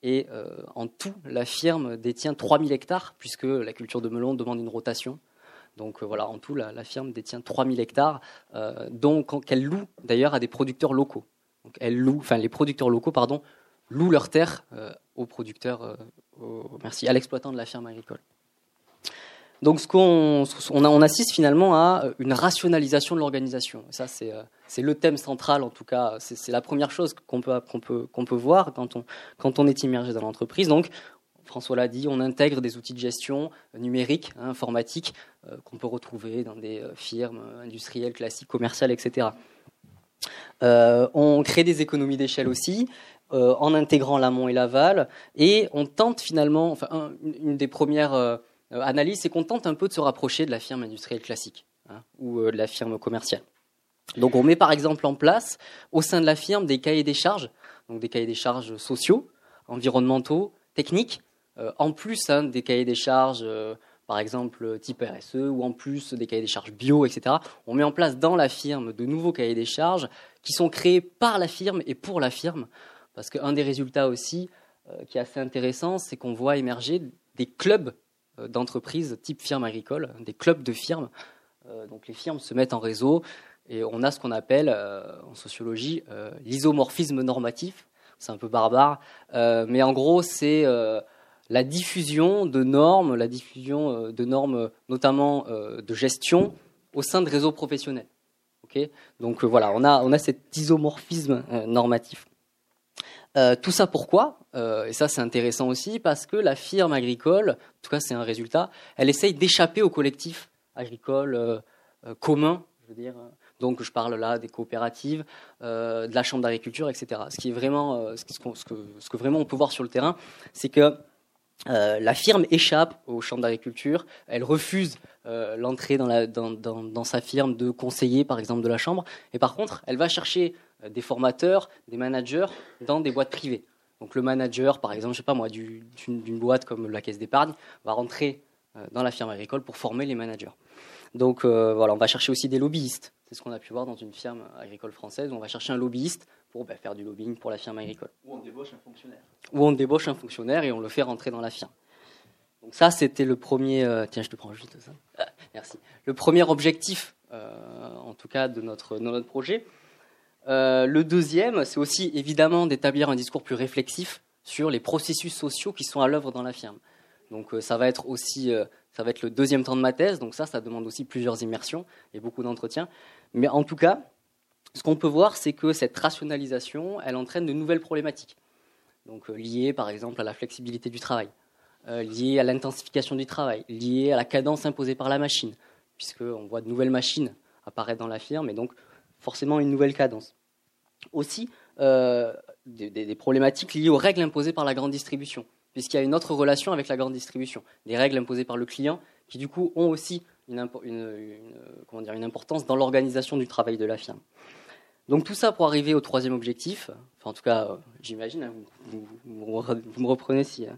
Et en tout, la firme détient 3000 hectares, puisque la culture de melon demande une rotation. Donc euh, voilà, en tout, la, firme détient 3000 hectares, euh, qu'elle loue d'ailleurs à des producteurs locaux. Donc enfin les producteurs locaux, pardon, louent leurs terres euh, aux producteurs, merci, à l'exploitant de la firme agricole. Donc ce qu'on on, assiste finalement à une rationalisation de l'organisation. Ça c'est le thème central en tout cas. C'est la première chose qu'on peut qu'on peut qu'on peut voir quand on quand on est immergé dans l'entreprise. Donc François l'a dit, on intègre des outils de gestion numériques, hein, informatiques, euh, qu'on peut retrouver dans des euh, firmes industrielles, classiques, commerciales, etc. Euh, on crée des économies d'échelle aussi, en intégrant l'amont et l'aval, et on tente finalement, une des premières analyses, c'est qu'on tente un peu de se rapprocher de la firme industrielle classique hein, ou de la firme commerciale. Donc on met par exemple en place au sein de la firme des cahiers des charges, donc des cahiers des charges sociaux, environnementaux, techniques, euh, en plus hein, des cahiers des charges, euh, par exemple type RSE, ou en plus des cahiers des charges bio, etc., on met en place dans la firme de nouveaux cahiers des charges qui sont créés par la firme et pour la firme. Parce qu'un des résultats aussi euh, qui est assez intéressant, c'est qu'on voit émerger des clubs d'entreprises type firme agricole, des clubs de firmes. donc les firmes se mettent en réseau et on a ce qu'on appelle en sociologie l'isomorphisme normatif. C'est un peu barbare, mais en gros c'est la diffusion de normes, la diffusion euh, de normes euh, notamment euh, de gestion au sein de réseaux professionnels. Donc voilà, on a, cet isomorphisme normatif. tout ça pourquoi? Et ça c'est intéressant aussi parce que la firme agricole, en tout cas c'est un résultat, elle essaye d'échapper au collectif agricole commun, je veux dire. Donc je parle là des coopératives, de la chambre d'agriculture, etc. Ce, que, ce que vraiment on peut voir sur le terrain, c'est que euh, la firme échappe aux chambres d'agriculture, elle refuse euh, l'entrée dans, sa firme de conseiller, par exemple, de la chambre, et par contre, elle va chercher euh, des formateurs, des managers dans des boîtes privées. Donc le manager, par exemple, je sais pas moi, d'une boîte comme la Caisse d'épargne, va rentrer dans la firme agricole pour former les managers. Donc voilà, on va chercher aussi des lobbyistes. C'est ce qu'on a pu voir dans une firme agricole française. On va chercher un lobbyiste pour bah, faire du lobbying pour la firme agricole. Ou on débauche un fonctionnaire. Ou on débauche un fonctionnaire et on le fait rentrer dans la firme. Donc ça, c'était le premier. Euh, tiens, je te prends juste ça. Ah, merci. Le premier objectif, euh, en tout cas, de notre, notre projet. Euh, le deuxième, c'est aussi évidemment d'établir un discours plus réflexif sur les processus sociaux qui sont à l'œuvre dans la firme. Donc ça va être aussi, ça va être le deuxième temps de ma thèse. Donc ça, ça demande aussi plusieurs immersions et beaucoup d'entretiens. Mais en tout cas, ce qu'on peut voir, c'est que cette rationalisation, elle entraîne de nouvelles problématiques. Donc euh, liées par exemple à la flexibilité du travail, euh, liées à l'intensification du travail, liées à la cadence imposée par la machine, puisqu'on voit de nouvelles machines apparaître dans la firme et donc forcément une nouvelle cadence. Aussi, euh, des, problématiques liées aux règles imposées par la grande distribution, puisqu'il y a une autre relation avec la grande distribution, des règles imposées par le client qui du coup ont aussi une, importance dans l'organisation du travail de la firme. Donc tout ça pour arriver au troisième objectif, enfin en tout cas euh, j'imagine, hein, vous, me reprenez si, hein.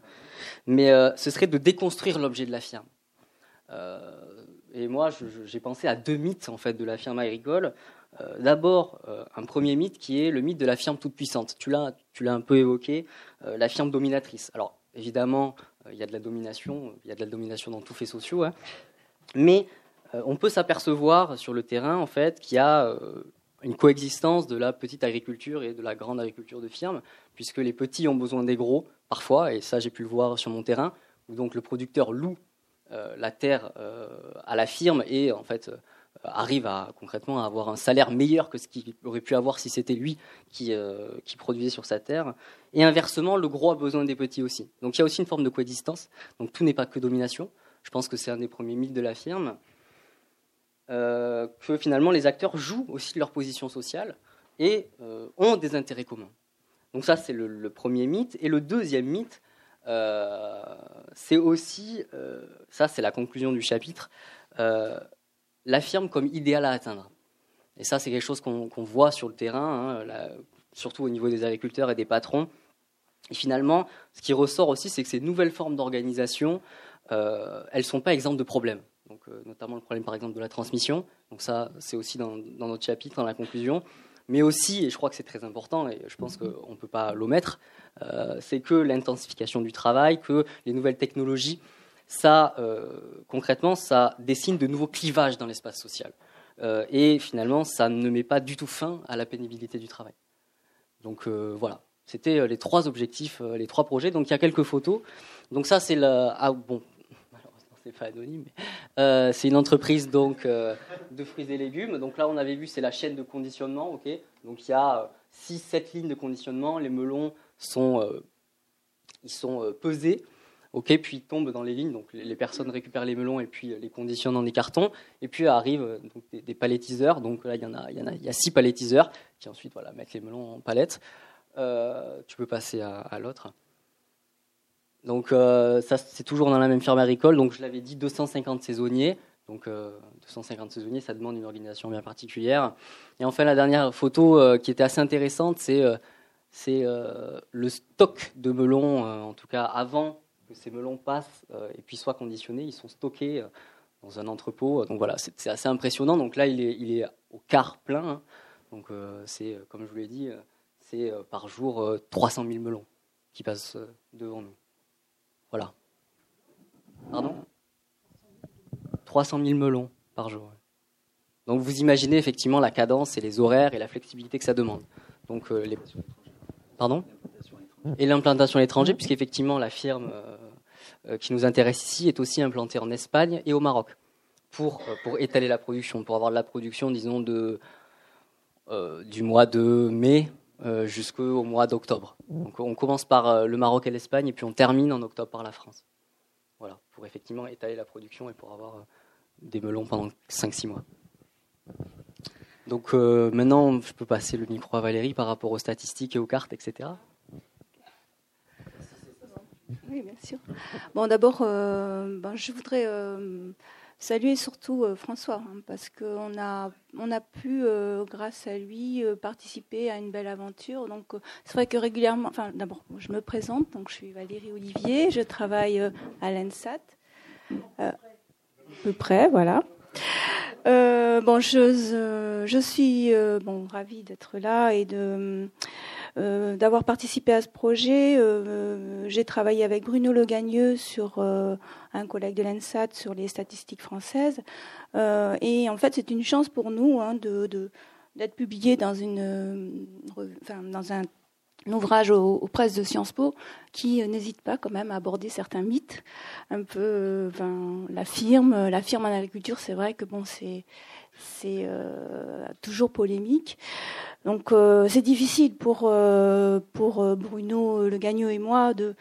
mais euh, ce serait de déconstruire l'objet de la firme. Euh, et moi j'ai pensé à deux mythes en fait de la firme agricole. D'abord un premier mythe qui est le mythe de la firme toute puissante. Tu l'as, un peu évoqué, la firme dominatrice. Alors évidemment il y a de la domination, il y a de la domination dans tous faits sociaux, hein. mais on peut s'apercevoir sur le terrain en fait qu'il y a une coexistence de la petite agriculture et de la grande agriculture de firme, puisque les petits ont besoin des gros, parfois, et ça j'ai pu le voir sur mon terrain, où donc le producteur loue euh, la terre euh, à la firme et en fait euh, arrive à concrètement à avoir un salaire meilleur que ce qu'il aurait pu avoir si c'était lui qui, qui produisait sur sa terre. Et inversement, le gros a besoin des petits aussi. Donc il y a aussi une forme de coexistence. Donc tout n'est pas que domination. Je pense que c'est un des premiers mythes de la firme. Euh, que finalement les acteurs jouent aussi leur position sociale et euh, ont des intérêts communs. Donc ça, c'est le, premier mythe. Et le deuxième mythe, euh, c'est aussi, ça c'est la conclusion du chapitre, l'affirme comme idéal à atteindre. Et ça, c'est quelque chose qu'on voit sur le terrain. Hein, surtout au niveau des agriculteurs et des patrons. Et finalement, ce qui ressort aussi, c'est que ces nouvelles formes d'organisation, elles ne sont pas exemptes de problèmes. Donc, euh, notamment le problème, par exemple, de la transmission. Donc ça, c'est aussi dans, notre chapitre, dans la conclusion. Mais aussi, et je crois que c'est très important, et je pense qu'on ne peut pas l'omettre, euh, c'est que l'intensification du travail, que les nouvelles technologies, ça, concrètement, ça dessine de nouveaux clivages dans l'espace social. et finalement, ça ne met pas du tout fin à la pénibilité du travail. Donc voilà, c'était euh, les trois objectifs, euh, les trois projets. Donc il y a quelques photos. Donc ça c'est le ah bon c'est pas anonyme. Euh, c'est une entreprise donc de fruits et légumes. Donc là on avait vu c'est la chaîne de conditionnement. Ok. Donc il y a 6-7 lignes de conditionnement. Les melons sont ils sont pesés. Ok, puis ils tombent dans les lignes, donc les personnes récupèrent les melons et puis les conditionnent dans des cartons. Et puis arrivent des, des, palettiseurs. Donc là, il y en a, il y a, six palettiseurs qui ensuite voilà mettent les melons en palettes. Euh, tu peux passer à, l'autre. Donc euh, ça c'est toujours dans la même ferme agricole. Donc je l'avais dit 250 saisonniers. Donc 250 euh, saisonniers, ça demande une organisation bien particulière. Et enfin la dernière photo qui était assez intéressante, c'est le stock de melons, en tout cas avant que ces melons passent et puis soient conditionnés, ils sont stockés dans un entrepôt. Donc voilà, c'est assez impressionnant. Donc là, il est, il est au quart plein. Hein. Donc c'est, comme je vous l'ai dit, c'est euh, par jour 300 euh, 000 melons qui passent euh, devant nous. Voilà. Pardon? 300 000 melons par jour. Donc vous imaginez effectivement la cadence et les horaires et la flexibilité que ça demande. Donc les... Pardon? Et l'implantation à l'étranger, puisqu'effectivement la firme qui nous intéresse ici est aussi implantée en Espagne et au Maroc pour, pour étaler la production, pour avoir de la production, disons, de, du mois de mai euh, jusqu'au mois d'octobre. Donc on commence par euh, le Maroc et l'Espagne et puis on termine en octobre par la France. Voilà, pour effectivement étaler la production et pour avoir euh, des melons pendant 5-6 mois. Donc maintenant, je peux passer le micro à Valérie par rapport aux statistiques et aux cartes, etc. Oui, bien sûr. Bon, d'abord, ben, je voudrais saluer surtout euh, François, hein, parce qu'on a, on a pu, euh, grâce à lui, euh, participer à une belle aventure. Donc, c'est vrai que régulièrement, enfin, d'abord, je me présente, donc je suis Valérie Olivier, je travaille à l'ENSAT, à peu près, voilà. bon, je, je suis bon ravie d'être là et de euh, d'avoir participé à ce projet. Euh, j'ai travaillé avec Bruno Legagneux sur euh, un collègue de l'ENSAT sur les statistiques françaises. et en fait, c'est une chance pour nous hein, de, d'être publié dans une, dans un ouvrage aux, presses de Sciences Po qui n'hésite pas quand même à aborder certains mythes un peu enfin, la firme la firme en agriculture c'est vrai que bon c'est c'est toujours polémique donc euh, c'est difficile pour euh, pour euh, Bruno Le Gagneux et moi de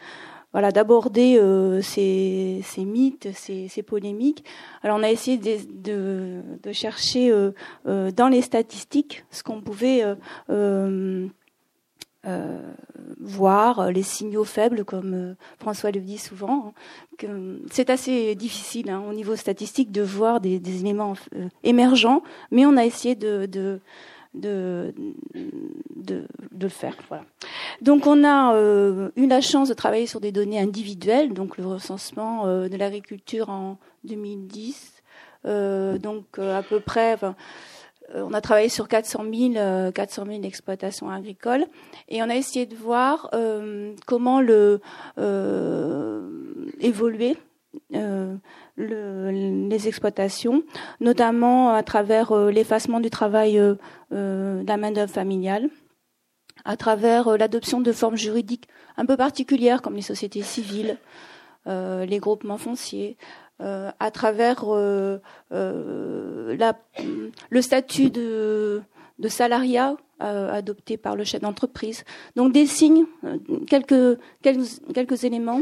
voilà d'aborder ces, ces, mythes, ces, ces, polémiques. Alors on a essayé de, de, chercher dans les statistiques ce qu'on pouvait voir les signaux faibles, comme François le dit souvent. Hein, c'est assez difficile hein, au niveau statistique de voir des, éléments émergents, mais on a essayé de, de de, le faire. Voilà. Donc on a euh, eu la chance de travailler sur des données individuelles, donc le recensement euh, de l'agriculture en 2010. Euh, donc à peu près, on a travaillé sur 400 000, 400 000 exploitations agricoles et on a essayé de voir comment le évoluer le, les exploitations, notamment à travers euh, l'effacement du travail euh, euh, de la main-d'œuvre familiale, à travers l'adoption de formes juridiques un peu particulières comme les sociétés civiles, les groupements fonciers, à travers la, le statut de, de salariat adopté par le chef d'entreprise. Donc des signes, quelques, quelques, quelques éléments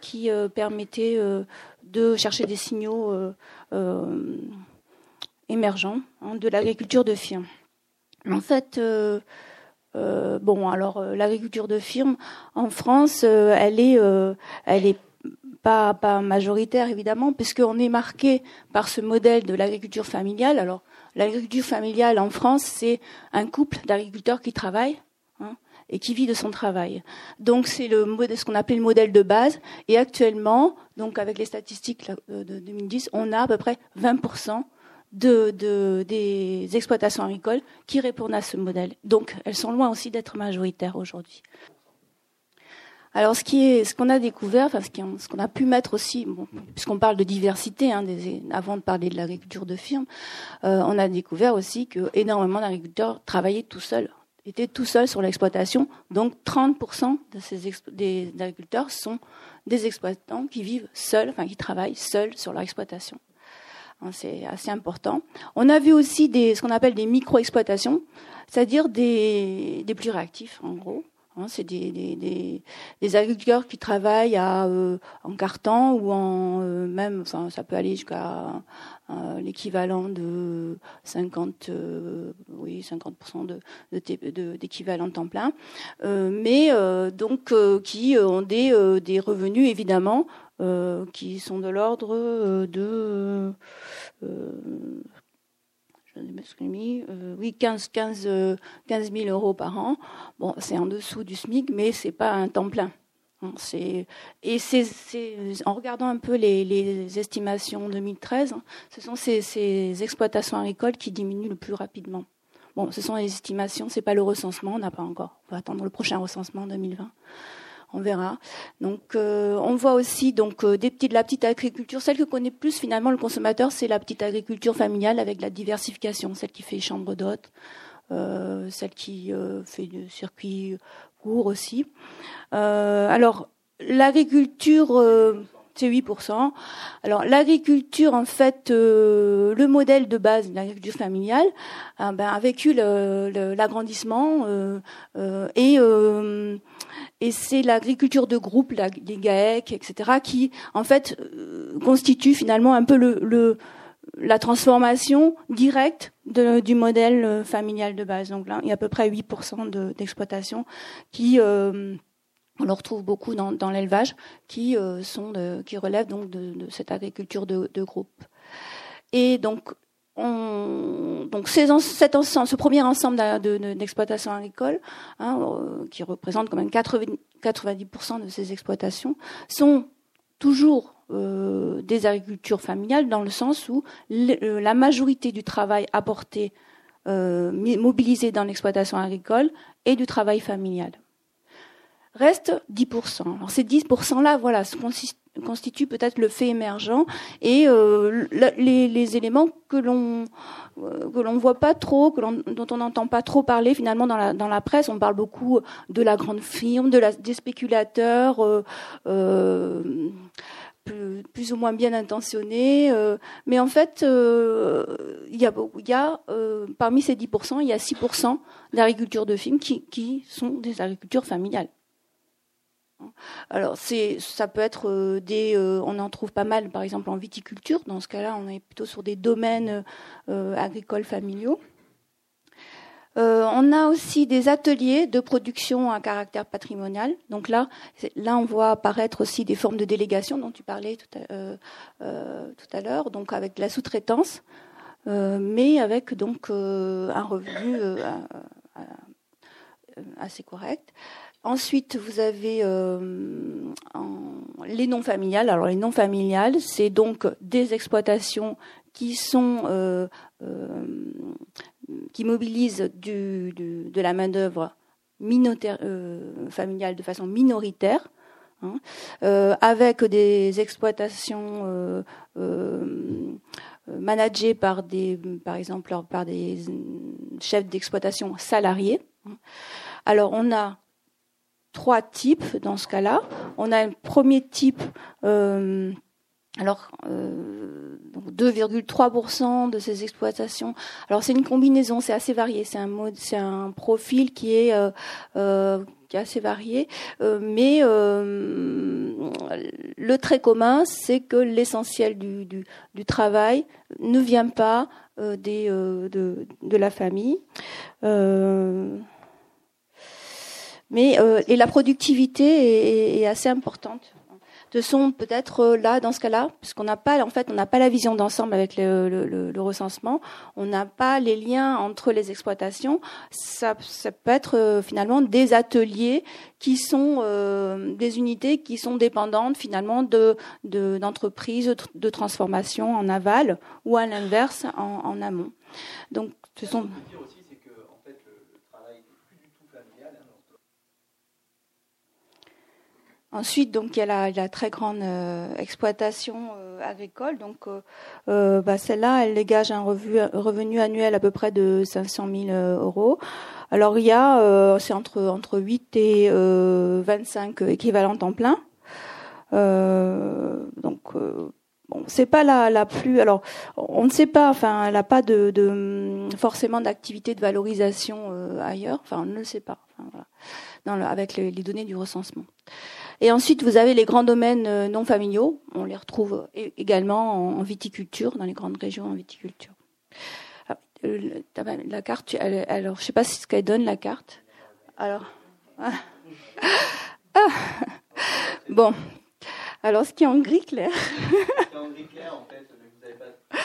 qui permettaient de chercher des signaux euh, euh, émergents hein, de l'agriculture de firme. En fait, euh, bon, alors l'agriculture de firme en France, elle est, elle est pas, pas majoritaire évidemment, puisqu'on est marqué par ce modèle de l'agriculture familiale. Alors, l'agriculture familiale en France, c'est un couple d'agriculteurs qui travaillent hein, et qui vit de son travail. Donc c'est le ce qu'on appelle le modèle de base. Et actuellement, donc avec les statistiques de 2010, on a à peu près 20% de, des exploitations agricoles qui répondent à ce modèle. Donc elles sont loin aussi d'être majoritaires aujourd'hui. Alors, ce qui est, ce qu'on a découvert, enfin, ce qu'on a pu mettre aussi, puisqu'on parle de diversité, hein, avant de parler de l'agriculture de firme, euh, on a découvert aussi que énormément d'agriculteurs travaillaient tout seuls, étaient tout seuls sur l'exploitation. Donc, 30% de ces des agriculteurs sont des exploitants qui vivent seuls, enfin, qui travaillent seuls sur leur exploitation. Hein, c'est assez important. On a vu aussi ce qu'on appelle des micro-exploitations, c'est-à-dire des plus réactifs, en gros, Hein, c'est des, des, des, agriculteurs qui travaillent à, euh, en carton ou en euh, même, enfin, ça peut aller jusqu'à euh, l'équivalent de 50, oui, 50% de, d'équivalent de, temps plein, mais donc qui ont des, des revenus évidemment qui sont de l'ordre de euh, oui, 15, 15, 15 000 euros par an. Bon, c'est en dessous du SMIC, mais c'est pas un temps plein. Hein, en regardant un peu les, estimations 2013, hein, ce sont ces, ces, exploitations agricoles qui diminuent le plus rapidement. Bon, ce sont les estimations, c'est pas le recensement, on n'a pas encore. On va attendre le prochain recensement en 2020 on verra. Donc, euh, on voit aussi donc euh, des petits, de la petite agriculture. Celle que connaît plus finalement le consommateur, c'est la petite agriculture familiale avec la diversification, celle qui fait chambre d'hôtes, euh, celle qui fait du circuit court aussi. alors, l'agriculture c'est 8%. Alors l'agriculture, en fait, le modèle de base l'agriculture familiale ben, a vécu l'agrandissement et et c'est l'agriculture de groupe, les GAEC, etc., qui en fait euh, constitue finalement un peu la transformation directe du modèle euh, familial de base. Donc là, il y a à peu près 8% d'exploitation qui euh, on le retrouve beaucoup dans, l'élevage, qui qui relèvent donc de, cette agriculture de, groupe. Et donc on, donc ensemble, ce premier ensemble d'exploitations agricoles, hein, euh, qui représente quand même 90%, 90 de ces exploitations, sont toujours euh, des agricultures familiales dans le sens où euh, la majorité du travail apporté, mobilisé dans l'exploitation agricole, est du travail familial. Reste 10%. Alors ces 10%-là, voilà, consistent constitue peut-être le fait émergent et euh, les, les, éléments que l'on euh, que l'on voit pas trop, que dont on n'entend pas trop parler finalement dans la dans la presse. On parle beaucoup de la grande firme, de des spéculateurs. Euh, plus, ou moins bien intentionnés, mais en fait, il y a, y a parmi ces 10%, il y a 6% d'agriculture de films qui, qui sont des agricultures familiales. Alors c'est, ça peut être euh, des, euh, on en trouve pas mal, par exemple en viticulture. Dans ce cas-là, on est plutôt sur des domaines euh, agricoles familiaux. on a aussi des ateliers de production à caractère patrimonial. Donc là, là, on voit apparaître aussi des formes de délégation dont tu parlais tout à, l'heure, donc avec la sous-traitance, mais avec donc un revenu assez correct. Ensuite, vous avez euh, les non familiales. Alors les non familiales, c'est donc des exploitations qui sont euh, euh, qui mobilisent du, de la main d'œuvre familiale de façon minoritaire. Hein, avec des exploitations managées par des, par exemple, par des chefs d'exploitation salariés. Hein. Alors, on a trois types dans ce cas-là. On a un premier type, euh, alors euh, 2,3% de ces exploitations. Alors c'est une combinaison, c'est assez varié. C'est un mode, c'est un profil qui est euh, euh qui est assez varié, euh, mais euh, le trait commun, c'est que l'essentiel du, du, du, travail ne vient pas des, de, de, la famille. Mais euh, et la productivité est, assez importante. ce sont peut-être euh, là, dans ce cas-là, puisqu'on n'a pas, en fait, on n'a pas la vision d'ensemble avec le, recensement, on n'a pas les liens entre les exploitations. Ça, peut être euh, finalement des ateliers qui sont des unités qui sont dépendantes finalement de d'entreprises de, de, transformation en aval ou à l'inverse en, en amont. Donc, ce sont Ensuite, donc il y a la, la très grande euh, exploitation euh, agricole. Donc, euh, bah, celle-là, elle dégage un revenu annuel à peu près de 500 000 euros. Alors il y a, c'est entre entre 8 et 25 équivalents temps plein. donc Bon, c'est pas la, la plus. Alors, on ne sait pas. Enfin, elle n'a pas de, de, forcément d'activité de valorisation ailleurs. Enfin, on ne le sait pas. Enfin, voilà. Dans le, avec les, les, données du recensement. Et ensuite, vous avez les grands domaines euh, non familiaux. On les retrouve également en viticulture, dans les grandes régions en viticulture. Ah, euh, la carte, alors, je sais pas ce qu'elle donne la carte. Alors, ah. Ah. bon. Alors, ce qui est en gris clair. En gris clair, en fait, vous n'avez pas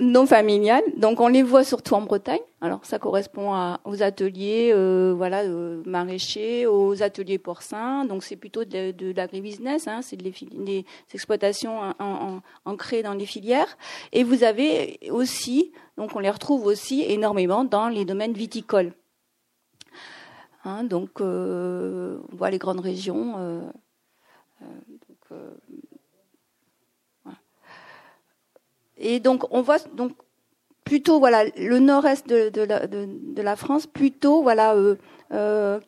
non familiales. Donc on les voit surtout en Bretagne. Alors ça correspond aux ateliers euh, voilà euh, maraîchers, aux ateliers porcins. Donc c'est plutôt de, l'agribusiness, hein, c'est des, exploitations ancrées dans les filières. Et vous avez aussi, donc on les retrouve aussi énormément dans les domaines viticoles. Hein, donc euh, on voit les grandes régions. Et donc on voit donc plutôt voilà le nord-est de, la, France plutôt voilà euh, euh,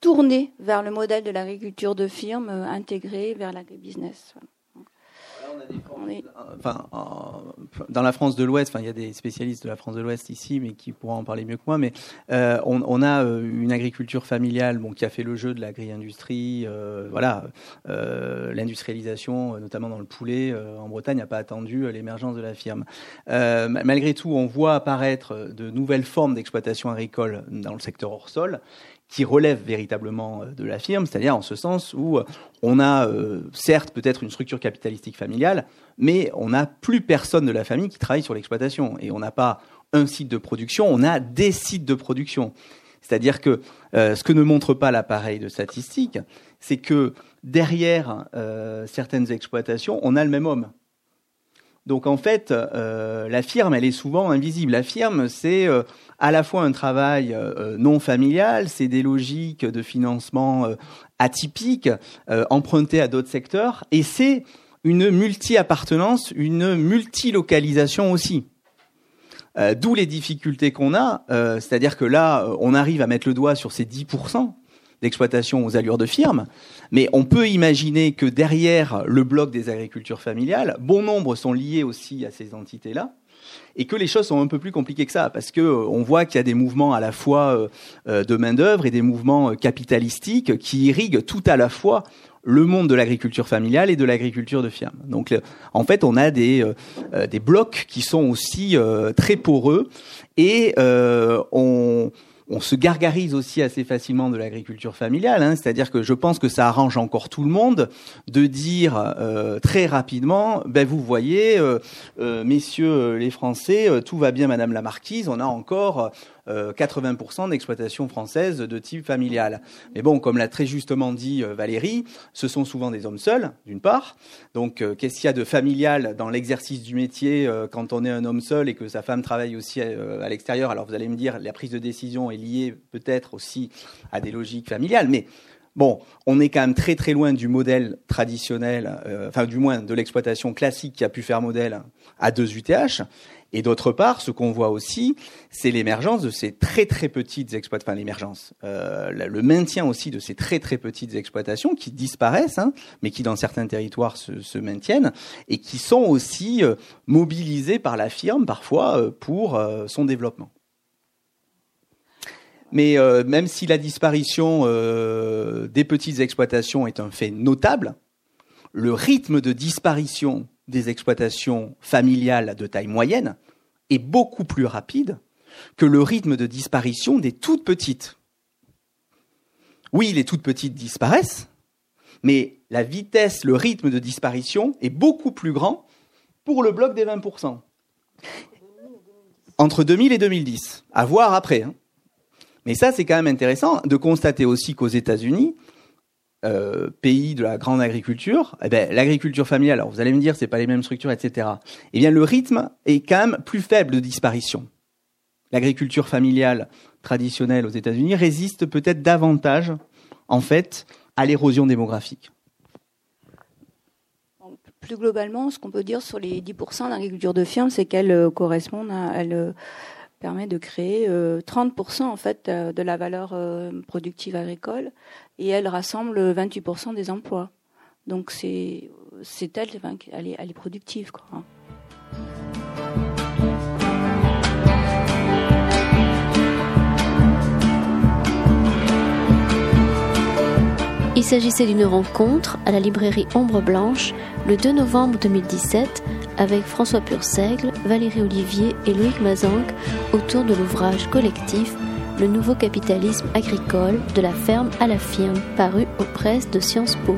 tourné vers le modèle de l'agriculture de firme euh, intégré vers l'agribusiness. Enfin, dans la France de l'Ouest, enfin, il y a des spécialistes de la France de l'Ouest ici, mais qui pourront en parler mieux que moi. Mais euh, on, on, a euh, une agriculture familiale, bon, qui a fait le jeu de l'agri-industrie. Euh, voilà, euh, l'industrialisation, notamment dans le poulet, en Bretagne, n'a pas attendu l'émergence de la firme. malgré tout, on voit apparaître de nouvelles formes d'exploitation agricole dans le secteur hors sol qui relève véritablement euh, de la firme, c'est-à-dire en ce sens où euh, on a euh, certes peut-être une structure capitalistique familiale, mais on n'a plus personne de la famille qui travaille sur l'exploitation et on n'a pas un site de production, on a des sites de production. C'est-à-dire que ce que ne montre pas l'appareil de statistique, c'est que derrière certaines exploitations, on a le même homme. Donc en fait, la firme, elle est souvent invisible. La firme, c'est à la fois un travail euh, euh, non familial, c'est des logiques de financement euh, atypiques, empruntées à d'autres secteurs, et c'est une multi-appartenance, une multi-localisation aussi. D'où les difficultés qu'on a, c'est-à-dire que là, on arrive à mettre le doigt sur ces 10% d'exploitation aux allures de firme, mais on peut imaginer que derrière le bloc des agricultures familiales, bon nombre sont liés aussi à ces entités-là, et que les choses sont un peu plus compliquées que ça, parce que euh, on voit qu'il y a des mouvements à la fois euh, euh, de main d'œuvre et des mouvements capitalistiques qui irriguent tout à la fois le monde de l'agriculture familiale et de l'agriculture de firme. Donc, en fait, on a des des blocs qui sont aussi très poreux et on on se gargarise aussi assez facilement de l'agriculture familiale, hein, c'est-à-dire que je pense que ça arrange encore tout le monde de dire euh, très rapidement, ben vous voyez, euh, euh, messieurs les Français, tout va bien, Madame la Marquise, on a encore 80% euh, d'exploitation française de type familial. Mais bon, comme l'a très justement dit euh, Valérie, ce sont souvent des hommes seuls, d'une part. Donc, euh, qu'est-ce qu'il y a de familial dans l'exercice du métier quand on est un homme seul et que sa femme travaille aussi à, l'extérieur? Alors, vous allez me dire, la prise de décision est liée peut-être aussi à des logiques familiales, mais Bon, on est quand même très très loin du modèle traditionnel, enfin du moins de l'exploitation classique qui a pu faire modèle à deux UTH. Et d'autre part, ce qu'on voit aussi, c'est l'émergence de ces très très petites exploitations, enfin l'émergence, euh, le maintien aussi de ces très très petites exploitations qui disparaissent, hein, mais qui dans certains territoires se, maintiennent et qui sont aussi euh, mobilisées par la firme parfois euh, pour son développement. Mais même si la disparition des petites exploitations est un fait notable, le rythme de disparition des exploitations familiales de taille moyenne est beaucoup plus rapide que le rythme de disparition des toutes petites. oui, les toutes petites disparaissent, mais la vitesse, le rythme de disparition est beaucoup plus grand pour le bloc des 20%. Entre 2000 et 2010. À voir après. Hein. Mais ça, c'est quand même intéressant de constater aussi qu'aux États-Unis, euh, pays de la grande agriculture, eh ben, l'agriculture familiale, alors vous allez me dire, c'est pas les mêmes structures, etc. Eh bien, le rythme est quand même plus faible de disparition. L'agriculture familiale traditionnelle aux États-Unis résiste peut-être davantage, en fait, à l'érosion démographique. Plus globalement, ce qu'on peut dire sur les 10% d'agriculture de firme, c'est qu'elle euh, correspond à, elle euh, permet de créer 30% en fait de la valeur productive agricole et elle rassemble 28% des emplois. Donc c'est c'est elle, elle est, productive. Hein. Il s'agissait d'une rencontre à la librairie Ombre Blanche le 2 novembre 2017 avec François Purseigle, Valérie Olivier et Loïc Mazanc autour de l'ouvrage collectif le nouveau capitalisme agricole de la ferme à la firme, paru aux presses de Sciences Po.